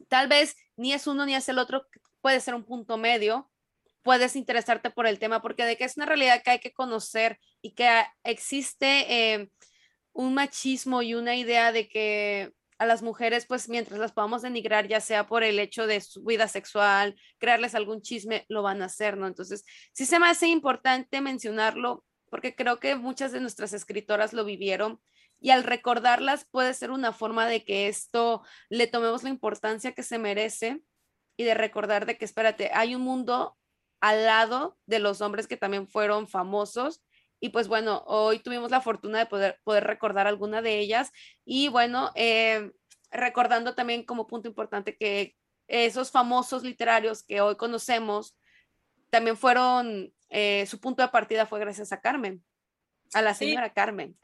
tal vez ni es uno ni es el otro, puede ser un punto medio, puedes interesarte por el tema, porque de que es una realidad que hay que conocer y que existe eh, un machismo y una idea de que a las mujeres, pues mientras las podamos denigrar, ya sea por el hecho de su vida sexual, crearles algún chisme, lo van a hacer, ¿no? Entonces, sí se me hace importante mencionarlo porque creo que muchas de nuestras escritoras lo vivieron y al recordarlas puede ser una forma de que esto le tomemos la importancia que se merece y de recordar de que, espérate, hay un mundo al lado de los hombres que también fueron famosos. Y pues bueno, hoy tuvimos la fortuna de poder, poder recordar alguna de ellas. Y bueno, eh, recordando también como punto importante que esos famosos literarios que hoy conocemos también fueron eh, su punto de partida fue gracias a Carmen, a la señora Carmen.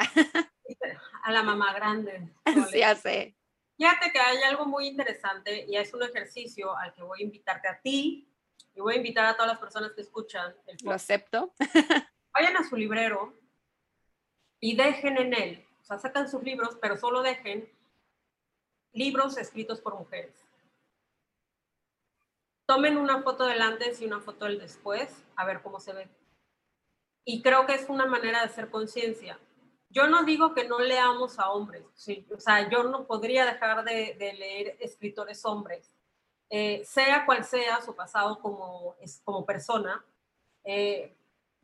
A la mamá grande. Sí, ya sé. Fíjate que hay algo muy interesante y es un ejercicio al que voy a invitarte a ti y voy a invitar a todas las personas que escuchan. El Lo acepto. vayan a su librero y dejen en él, o sea, sacan sus libros, pero solo dejen libros escritos por mujeres. Tomen una foto del antes y una foto del después, a ver cómo se ve. Y creo que es una manera de hacer conciencia. Yo no digo que no leamos a hombres, ¿sí? o sea, yo no podría dejar de, leer escritores hombres, eh, sea cual sea su pasado como, como persona. Eh,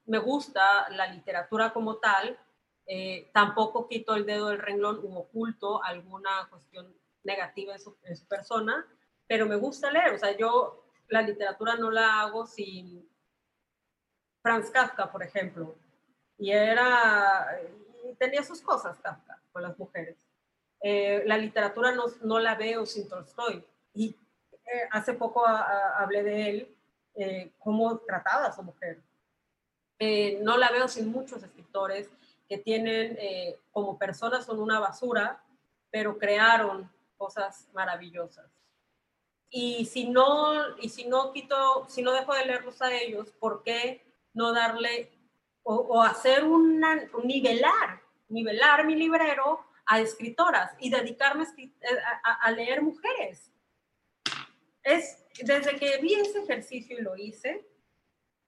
me gusta la literatura como tal, eh, tampoco quito el dedo del renglón u oculto alguna cuestión negativa en su, en su, persona, pero me gusta leer, o sea, yo la literatura no la hago sin Franz Kafka, por ejemplo, y era, tenía sus cosas Kafka con las mujeres. Eh, la literatura no, no, la veo sin Tolstoy. Y eh, hace poco hablé de él, eh, cómo trataba a su mujer. no la veo sin muchos escritores que tienen, como personas, son una basura, pero crearon cosas maravillosas. Y si no, y si no quito, si no dejo de leerlos a ellos, ¿por qué no darle o, hacer una, un nivelar nivelar mi librero a escritoras y dedicarme a, leer mujeres. Es desde que vi ese ejercicio y lo hice,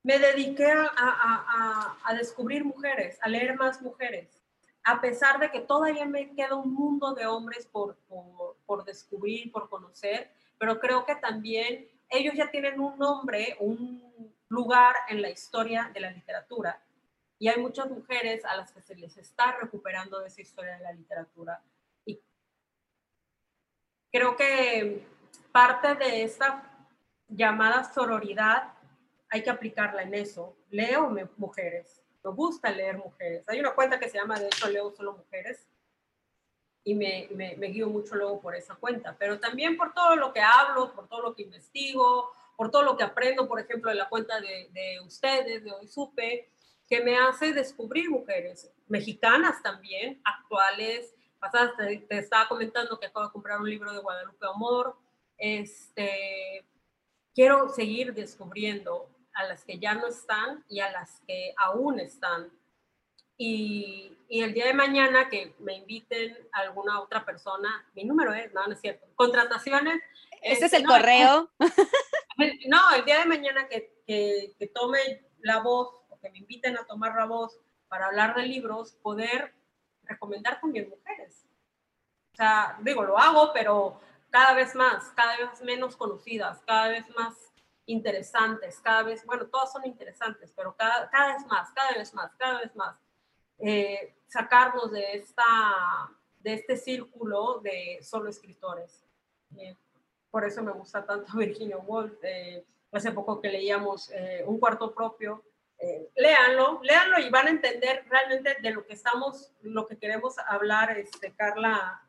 me dediqué a, a, descubrir mujeres, a leer más mujeres, a pesar de que todavía me queda un mundo de hombres por, por, por, descubrir, por conocer, pero creo que también ellos ya tienen un nombre, un lugar en la historia de la literatura y hay muchas mujeres a las que se les está recuperando de esa historia de la literatura. Y creo que parte de esta llamada sororidad hay que aplicarla en eso. Leo mujeres, me gusta leer mujeres. Hay una cuenta que se llama De hecho leo solo mujeres y me, me, guío mucho luego por esa cuenta, pero también por todo lo que hablo, por todo lo que investigo, por todo lo que aprendo, por ejemplo, de la cuenta de, de ustedes, de Hoy Supe, que me hace descubrir mujeres mexicanas también, actuales. Pasadas, te, estaba comentando que acabo de comprar un libro de Guadalupe Amor. Este, quiero seguir descubriendo a las que ya no están y a las que aún están. Y, y, el día de mañana que me inviten a alguna otra persona, mi número es, no, no es cierto, contrataciones. Ese es el correo. No, el día de mañana que, que, que tome la voz que me inviten a tomar la voz para hablar de libros, poder recomendar también mujeres. O sea, digo, lo hago, pero cada vez más, cada vez menos conocidas, cada vez más interesantes, cada vez, bueno, todas son interesantes, pero cada, cada vez más, cada vez más, cada vez más. Eh, sacarnos de, esta, de este círculo de solo escritores. Eh, por eso me gusta tanto Virginia Woolf. Eh, hace poco que leíamos Un cuarto propio, eh, léanlo, léanlo y van a entender realmente de lo que estamos, lo que queremos hablar, este, Carla,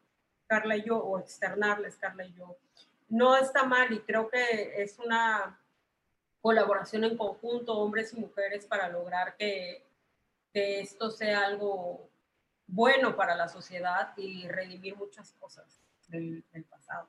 Carla y yo, o externarles, Carla y yo. No está mal y creo que es una colaboración en conjunto, hombres y mujeres, para lograr que, que esto sea algo bueno para la sociedad y redimir muchas cosas del, del pasado.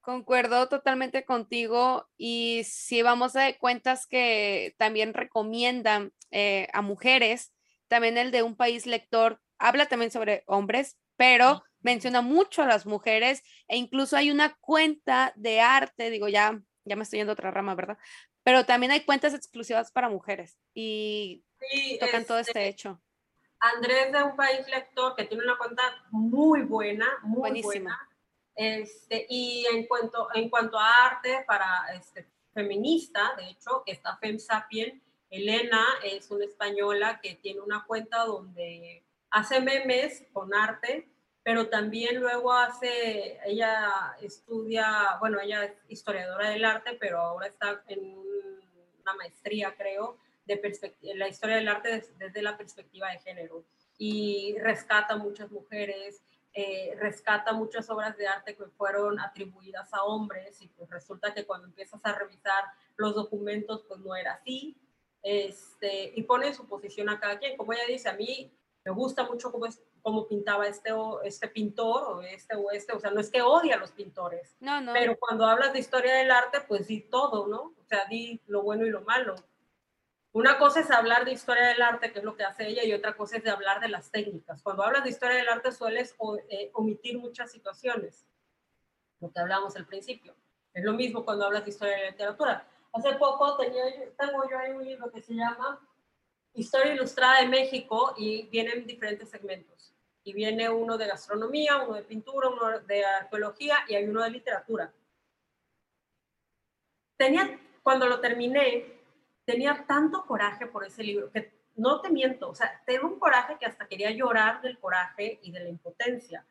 Concuerdo totalmente contigo y si vamos a cuentas que también recomiendan eh, a mujeres, también el de un país lector habla también sobre hombres, pero menciona mucho a las mujeres e incluso hay una cuenta de arte, digo ya, ya me estoy yendo a otra rama, ¿verdad? Pero también hay cuentas exclusivas para mujeres y tocan todo este, este hecho. Andrés de un país lector que tiene una cuenta muy buena, muy Buenísima. buena este, y en cuanto, en cuanto a arte para este, feminista, de hecho, que está Fem Sapien, Elena es una española que tiene una cuenta donde hace memes con arte, pero también luego hace, ella estudia, bueno, ella es historiadora del arte, pero ahora está en una maestría, creo, de la historia del arte desde, desde la perspectiva de género y rescata muchas mujeres eh, rescata muchas obras de arte que fueron atribuidas a hombres y pues resulta que cuando empiezas a revisar los documentos pues no era así este, y pone su posición a cada quien. Como ella dice, a mí me gusta mucho cómo, es, cómo pintaba este, este pintor o este o este, o sea, no es que odia a los pintores, no, no. pero cuando hablas de historia del arte pues di todo, ¿no? O sea, di lo bueno y lo malo. Una cosa es hablar de historia del arte, que es lo que hace ella, y otra cosa es de hablar de las técnicas. Cuando hablas de historia del arte sueles eh, omitir muchas situaciones, lo que hablamos al principio. Es lo mismo cuando hablas de historia de la literatura. Hace poco tenía, tengo yo ahí un libro que se llama Historia Ilustrada de México y vienen diferentes segmentos. Y viene uno de gastronomía, uno de pintura, uno de arqueología y hay uno de literatura. Tenía, cuando lo terminé, tenía tanto coraje por ese libro que no te miento, o sea, tengo un coraje que hasta quería llorar del coraje y de la impotencia.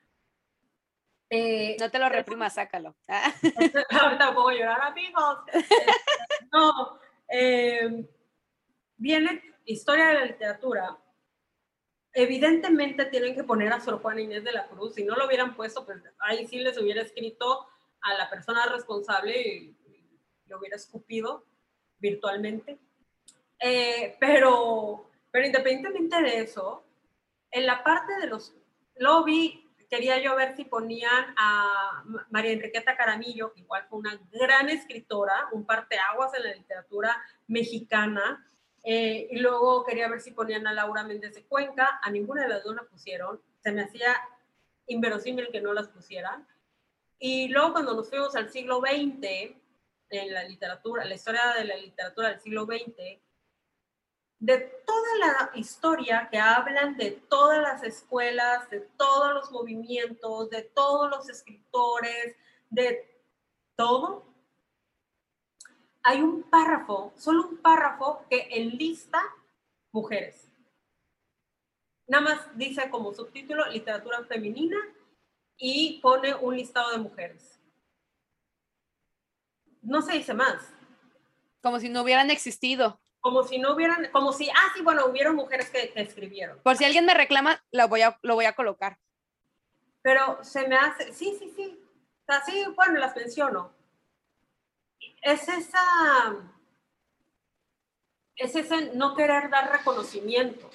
Eh, no te lo reprimas, sácalo. Ahorita puedo llorar, amigos. no, eh, viene historia de la literatura. Evidentemente tienen que poner a Sor Juana Inés de la Cruz. Si no lo hubieran puesto, pues ahí sí les hubiera escrito a la persona responsable y, lo hubiera escupido virtualmente. Eh, pero, pero independientemente de eso, en la parte de los, lo vi, quería yo ver si ponían a María Enriqueta Caramillo, que igual fue una gran escritora, un parteaguas en la literatura mexicana, eh, y luego quería ver si ponían a Laura Méndez de Cuenca, a ninguna de las dos la pusieron, se me hacía inverosímil que no las pusieran. Y luego cuando nos fuimos al siglo XX, en la literatura, la historia de la literatura del siglo XX, de toda la historia que hablan de todas las escuelas, de todos los movimientos, de todos los escritores, de todo, hay un párrafo, solo un párrafo que enlista mujeres. Nada más dice como subtítulo literatura femenina y pone un listado de mujeres. No se dice más. Como si no hubieran existido como si no hubieran, como si, ah, sí, bueno, hubieron mujeres que, escribieron. Por si alguien me reclama, lo voy, a, lo voy a colocar. Pero se me hace, sí, sí, sí. O sea, sí, bueno, las menciono. Es esa, es ese no querer dar reconocimiento.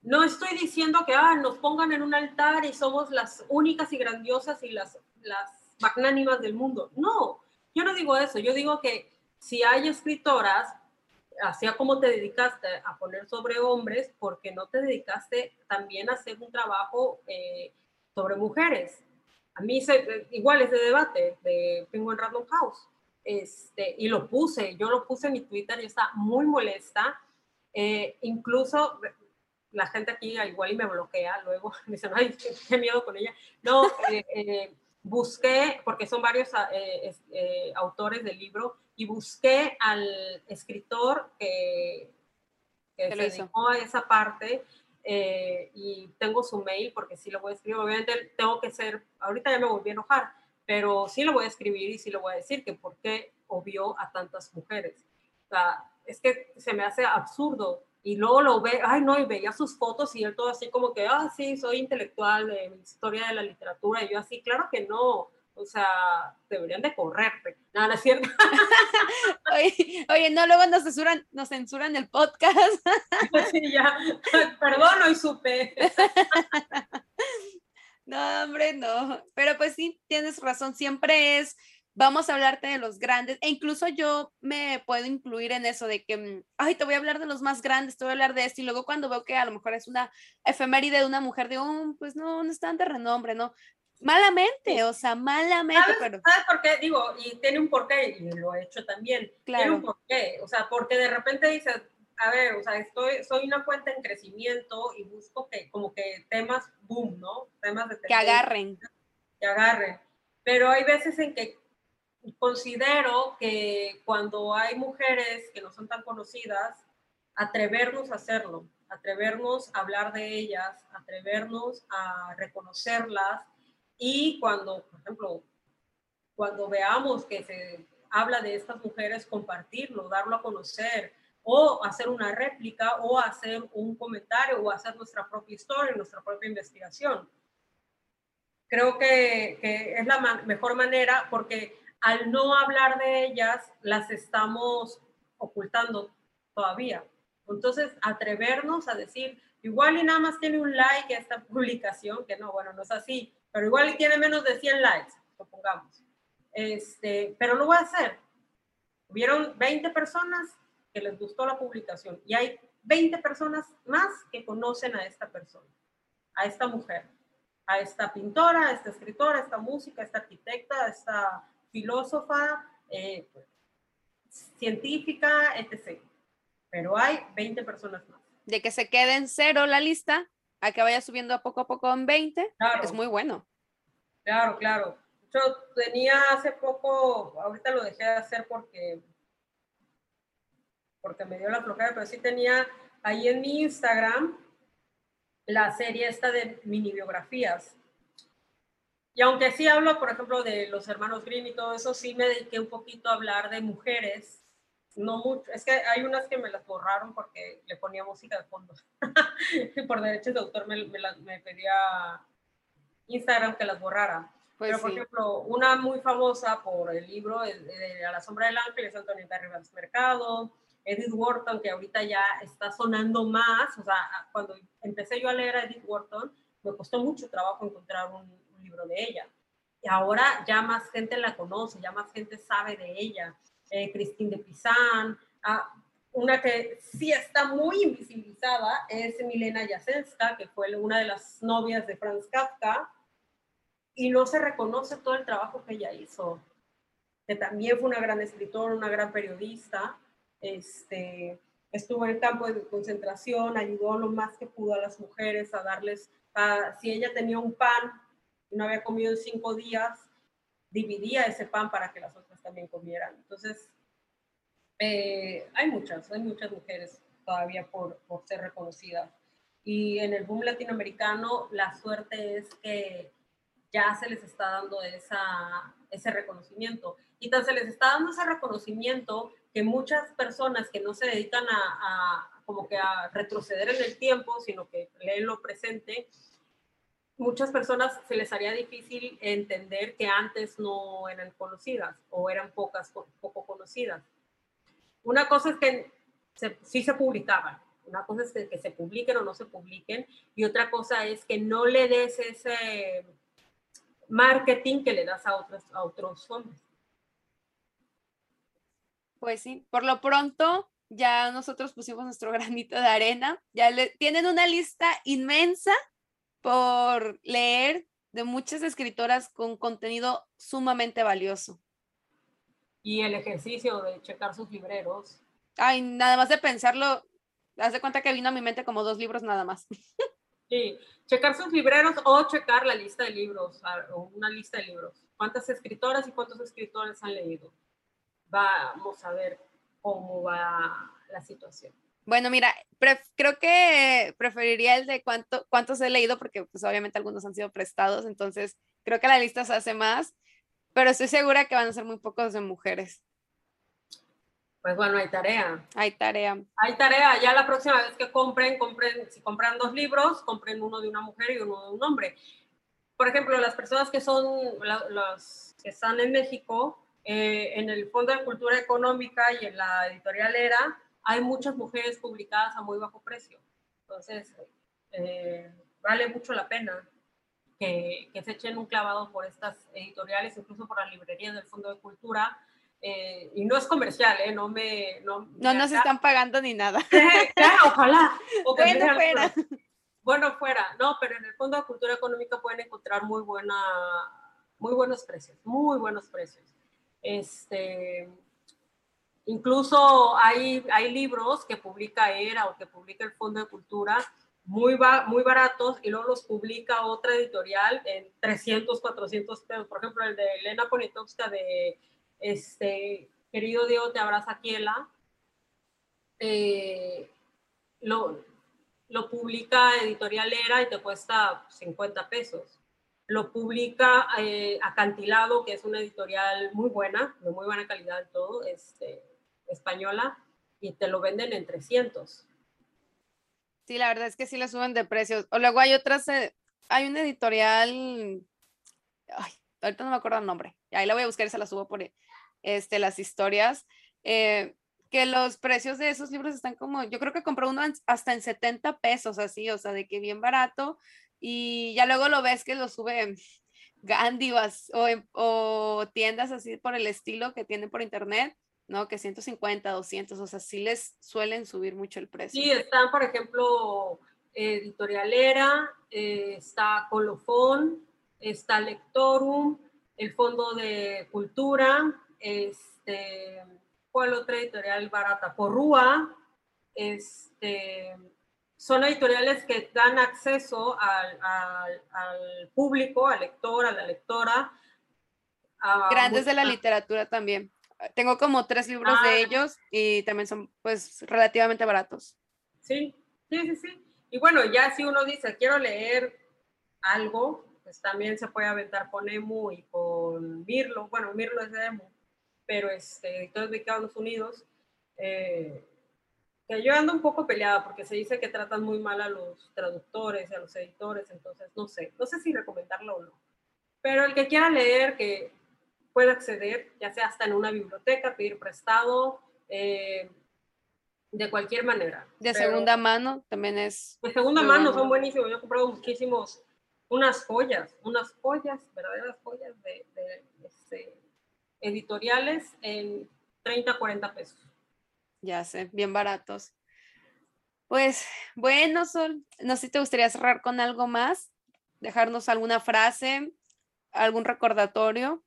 No estoy diciendo que ah, nos pongan en un altar y somos las únicas y grandiosas y las, las magnánimas del mundo. No, yo no digo eso. Yo digo que si hay escritoras hacía como te dedicaste a poner sobre hombres, porque no te dedicaste también a hacer un trabajo eh, sobre mujeres. A mí se, igual ese debate de Penguin Random House. Este, y lo puse, yo lo puse en mi Twitter y está muy molesta. Eh, incluso la gente aquí igual y me bloquea, luego me dicen, ay, qué miedo con ella. No, eh, busqué, porque son varios autores del libro, y busqué al escritor que, se dedicó a esa parte eh, y tengo su mail porque sí lo voy a escribir. Obviamente tengo que ser, ahorita ya me volví a enojar, pero sí lo voy a escribir y sí lo voy a decir que por qué obvió a tantas mujeres. O sea, es que se me hace absurdo y luego lo ve, ay no, y veía sus fotos y él todo así como que, ah, sí, soy intelectual de historia de la literatura y yo así, claro que no, o sea, deberían de correrte. Nada, no es cierto. oye, no, luego nos censuran, nos censuran el podcast. sí, ya. Perdón, hoy supe. no, hombre, no. Pero pues sí, tienes razón. Siempre es, vamos a hablarte de los grandes. E incluso yo me puedo incluir en eso de que, mm, ay, te voy a hablar de los más grandes, te voy a hablar de esto. Y luego cuando veo que a lo mejor es una efeméride de una mujer, digo, mm, pues no, no es tan de renombre, ¿no? Malamente, o sea, malamente. ¿Sabes, pero... ¿Sabes por qué? Digo, y tiene un porqué, y lo he hecho también. Claro. Tiene un porqué, o sea, porque de repente dices, a ver, o sea, estoy, soy una cuenta en crecimiento y busco que, como que temas boom, ¿no? Temas de Que agarren. Que agarren. Pero hay veces en que considero que cuando hay mujeres que no son tan conocidas, atrevernos a hacerlo, atrevernos a hablar de ellas, atrevernos a reconocerlas, y cuando, por ejemplo, cuando veamos que se habla de estas mujeres, compartirlo, darlo a conocer, o hacer una réplica, o hacer un comentario, o hacer nuestra propia historia, nuestra propia investigación. Creo que, es la mejor manera porque al no hablar de ellas, las estamos ocultando todavía. Entonces, atrevernos a decir, igual y nada más tiene un like esta publicación, que no, bueno, no es así, pero igual tiene menos de 100 likes, supongamos. Este, pero lo voy a hacer. Hubieron 20 personas, que les gustó la publicación y hay 20 personas más que conocen a esta persona, a esta mujer, a esta pintora, a esta escritora, a esta música, a esta arquitecta, a esta filósofa, eh, científica, etc. Pero hay 20 personas más. De que se quede en cero la lista a que vaya subiendo a poco a poco en 20, es muy bueno. Claro, claro. Yo tenía hace poco, ahorita lo dejé de hacer porque porque me dio la flojera, pero sí tenía ahí en mi Instagram la serie esta de mini biografías. Y aunque sí hablo, por ejemplo, de los hermanos Grimm y todo eso, sí me dediqué un poquito a hablar de mujeres. No mucho, es que hay unas que me las borraron porque le ponía música de fondo. por derechos de autor me, me, pedía Instagram que las borrara. Pues Pero, por ejemplo, una muy famosa por el libro de, A la sombra del ángel es Antonieta Rivas Mercado. Edith Wharton, que ahorita ya está sonando más, o sea, cuando empecé yo a leer a Edith Wharton, me costó mucho trabajo encontrar un, libro de ella. Y ahora ya más gente la conoce, ya más gente sabe de ella. Eh, Christine de Pizan, ah, una que sí está muy invisibilizada es Milena Jasenska, que fue una de las novias de Franz Kafka, y no se reconoce todo el trabajo que ella hizo, que también fue una gran escritora, una gran periodista, este, estuvo en el campo de concentración, ayudó lo más que pudo a las mujeres a darles, si ella tenía un pan y no había comido en cinco días, dividía ese pan para que las otras también comieran. Entonces, eh, hay muchas, hay muchas mujeres todavía por, por ser reconocidas. Y en el boom latinoamericano, la suerte es que ya se les está dando esa, ese reconocimiento. Y tan se les está dando ese reconocimiento que muchas personas que no se dedican a, como que a retroceder en el tiempo, sino que leen lo presente, muchas personas se les haría difícil entender que antes no eran conocidas o eran pocas, poco conocidas. Una cosa es que sí se publicaban, una cosa es que, se publiquen o no se publiquen, y otra cosa es que no le des ese marketing que le das a otros, a otros hombres. Pues sí, por lo pronto ya nosotros pusimos nuestro granito de arena, ya le, tienen una lista inmensa por leer de muchas escritoras con contenido sumamente valioso. Y el ejercicio de checar sus libreros. Ay, nada más de pensarlo, haz de cuenta que vino a mi mente como dos libros nada más. Sí, checar sus libreros o checar la lista de libros, o una lista de libros. ¿Cuántas escritoras y cuántos escritores han leído? Vamos a ver cómo va la situación. Bueno, mira, creo que preferiría el de cuánto, cuántos he leído, porque pues obviamente algunos han sido prestados, entonces creo que la lista se hace más, pero estoy segura que van a ser muy pocos de mujeres. Pues bueno, hay tarea. Hay tarea. Hay tarea. Ya la próxima vez que compren, compren, si compran dos libros, compren uno de una mujer y uno de un hombre. Por ejemplo, las personas que son, los que están en México, eh, en el Fondo de Cultura Económica y en la editorial ERA hay muchas mujeres publicadas a muy bajo precio. Entonces, eh, vale mucho la pena que, que, se echen un clavado por estas editoriales, incluso por las librerías del Fondo de Cultura. Eh, y no es comercial, ¿eh? No me... No, no nos están pagando ni nada. claro, ojalá. bueno, fuera. Bueno, fuera. No, pero en el Fondo de Cultura Económica pueden encontrar muy, buena, muy buenos precios, muy buenos precios. Este, incluso hay, hay libros que publica ERA o que publica el Fondo de Cultura muy, muy baratos y luego los publica otra editorial en 300, 400 pesos. Por ejemplo, el de Elena Poniatowska de este, Querido Dios, te abraza Kiela. Eh, lo, lo publica Editorial Era y te cuesta 50 pesos lo publica eh, Acantilado, que es una editorial muy buena, de muy buena calidad todo, este, española, y te lo venden en 300. Sí, la verdad es que sí le suben de precios. O luego hay otras, eh, hay una editorial, ay, ahorita no me acuerdo el nombre, ahí la voy a buscar y se la subo por este, las historias, eh, que los precios de esos libros están como, yo creo que compré uno hasta en 70 pesos, así, o sea, de que bien barato, y ya luego lo ves que lo sube Gandhi o, o, tiendas así por el estilo que tienen por internet. ¿no? Que 150, 200, o sea, sí les suelen subir mucho el precio. Sí, están, por ejemplo, Editorialera, eh, está Colofón, está Lectorum, el Fondo de Cultura, este, ¿cuál otra editorial barata? Porrúa, este, son editoriales que dan acceso al, al, público, al lector, a la lectora. Grandes de la literatura también. Tengo como tres libros de ah. ellos y también son pues relativamente baratos. Sí, sí, sí, sí. Y bueno, ya si uno dice, quiero leer algo, pues también se puede aventar con Emu y con Mirlo. Bueno, Mirlo es de Emu, pero este, editores de Estados Unidos. Eh, que yo ando un poco peleada porque se dice que tratan muy mal a los traductores y a los editores, entonces no sé, no sé si recomendarlo o no. Pero el que quiera leer, que pueda acceder, ya sea hasta en una biblioteca, pedir prestado, eh, de cualquier manera. De segunda mano también es. De segunda mano son buenísimos. Yo he comprado muchísimos, unas joyas, unas joyas, verdaderas joyas de, este, editoriales en 30, 40 pesos. Ya sé, bien baratos. Pues bueno, Sol, no sé si te gustaría cerrar con algo más, dejarnos alguna frase, algún recordatorio.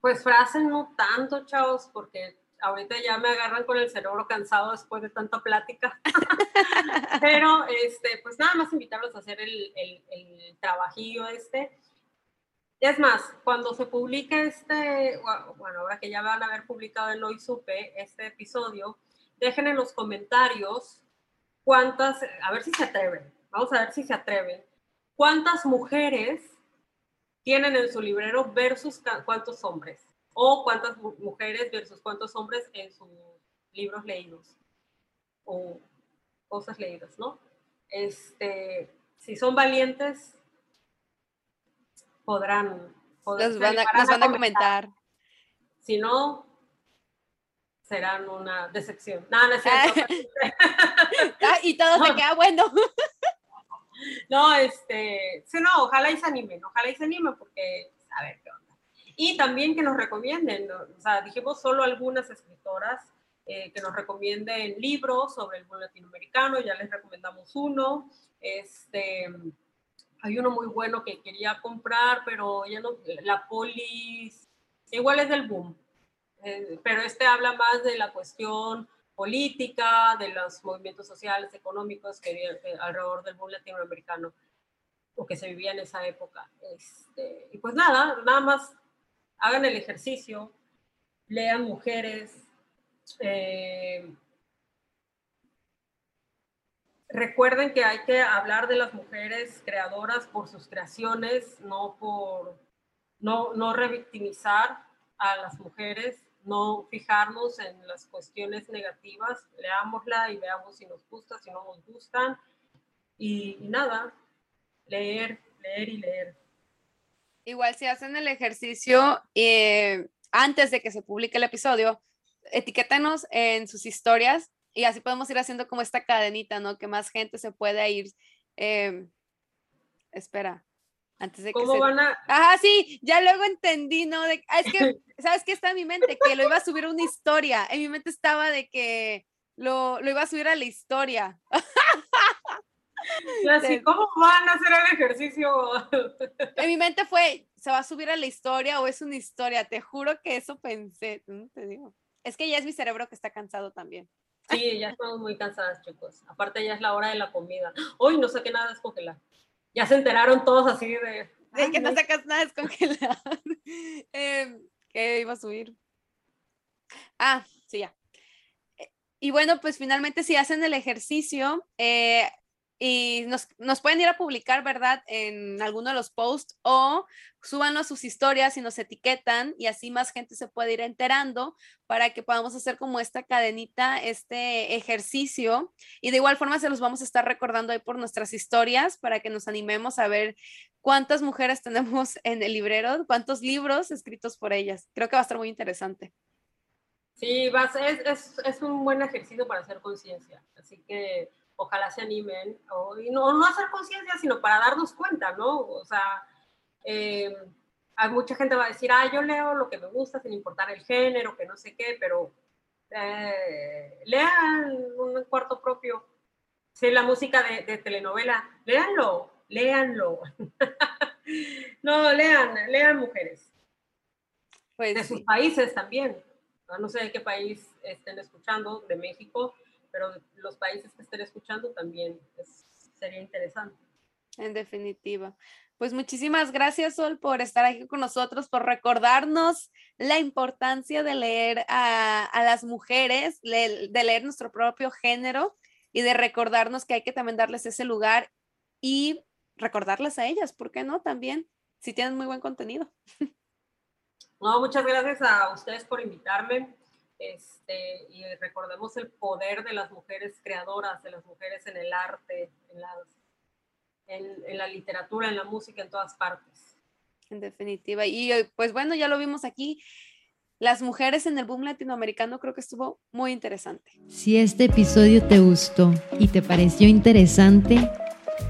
Pues frase no tanto, chavos, porque ahorita ya me agarran con el cerebro cansado después de tanta plática. Pero, este, pues nada más invitarlos a hacer el, el, trabajillo este. Es más, cuando se publique este, bueno, ahora que ya van a haber publicado en Hoy Supe este episodio, dejen en los comentarios cuántas, a ver si se atreven, vamos a ver si se atreven, cuántas mujeres tienen en su librero versus cuántos hombres o cuántas mujeres versus cuántos hombres en sus libros leídos o cosas leídas, ¿no? Este, si son valientes, podrán, podrán van a, comentar. Si no, serán una decepción. No, no es cierto. Ah, y todo se queda bueno. no, este, sí, no, ojalá y se animen, ojalá y se animen porque, a ver, ¿qué onda? Y también que nos recomienden, o sea, dijimos solo algunas escritoras eh, que nos recomienden libros sobre el mundo latinoamericano, ya les recomendamos uno. Este, hay uno muy bueno que quería comprar, pero ya no, la polis, igual es del boom, eh, pero este habla más de la cuestión política, de los movimientos sociales, económicos que había alrededor del boom latinoamericano o que se vivía en esa época. Este, y pues nada, nada más hagan el ejercicio, lean mujeres, eh, recuerden que hay que hablar de las mujeres creadoras por sus creaciones, no por no, no revictimizar a las mujeres, no fijarnos en las cuestiones negativas, leámosla y veamos si nos gusta, si no nos gustan. y nada, leer, leer y leer. Igual si hacen el ejercicio eh, antes de que se publique el episodio, etiquétanos en sus historias y así podemos ir haciendo como esta cadenita, ¿no? Que más gente se pueda ir. Em, espera, antes de que ¿Cómo van a...? Ajá, sí, ya luego entendí, ¿no? De... Ah, es que, ¿sabes qué está en mi mente? Que lo iba a subir a una historia. En mi mente estaba de que lo, lo iba a subir a la historia. Y así, ¿cómo van a hacer el ejercicio? En mi mente fue, ¿se va a subir a la historia o es una historia? Te juro que eso pensé, te digo. Es que ya es mi cerebro que está cansado también. Sí, ya estamos muy cansadas, chicos. Aparte ya es la hora de la comida. Hoy no saqué nada descongelado. Ya se enteraron todos así de... De que no sacas nada descongelado. eh, que iba a subir. Ah, sí, ya. Eh, y bueno, pues finalmente si hacen el ejercicio, eh, y nos, nos, pueden ir a publicar, ¿verdad? En alguno de los posts o súbanos sus historias y nos etiquetan y así más gente se puede ir enterando para que podamos hacer como esta cadenita, este ejercicio. Y de igual forma se los vamos a estar recordando ahí por nuestras historias para que nos animemos a ver cuántas mujeres tenemos en el librero, cuántos libros escritos por ellas. Creo que va a estar muy interesante. Sí, va es, es, es un buen ejercicio para hacer conciencia. Así que ojalá se animen, o, y no, no hacer conciencia, sino para darnos cuenta, ¿no? O sea, eh, hay mucha gente va a decir, ah, yo leo lo que me gusta sin importar el género, que no sé qué, pero eh, lean un cuarto propio. Sí, la música de, telenovela, léanlo, léanlo. no, lean, lean mujeres. Pues, de sus países también. No sé de qué país estén escuchando, de México, pero los países que estén escuchando también sería interesante. En definitiva. Pues muchísimas gracias, Sol, por estar aquí con nosotros, por recordarnos la importancia de leer a, las mujeres, de leer nuestro propio género y de recordarnos que hay que también darles ese lugar y recordarles a ellas, ¿por qué no? También, si tienen muy buen contenido. No, muchas gracias a ustedes por invitarme. Este, y recordemos el poder de las mujeres creadoras, de las mujeres en el arte, en las en, la literatura, en la música, en todas partes. En definitiva. Y eh, pues bueno, ya lo vimos aquí. Las mujeres en el boom latinoamericano creo que estuvo muy interesante. Si este episodio te gustó y te pareció interesante,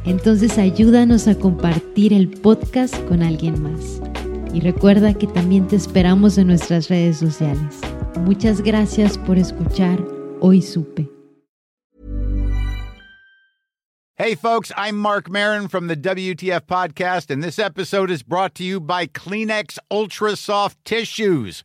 entonces ayúdanos a compartir el podcast con alguien más. Y recuerda que también te esperamos en nuestras redes sociales. Muchas gracias por escuchar Hoy Supe. Hey, folks, I'm Mark Marin from the WTF Podcast, and this episode is brought to you by Kleenex Ultra Soft Tissues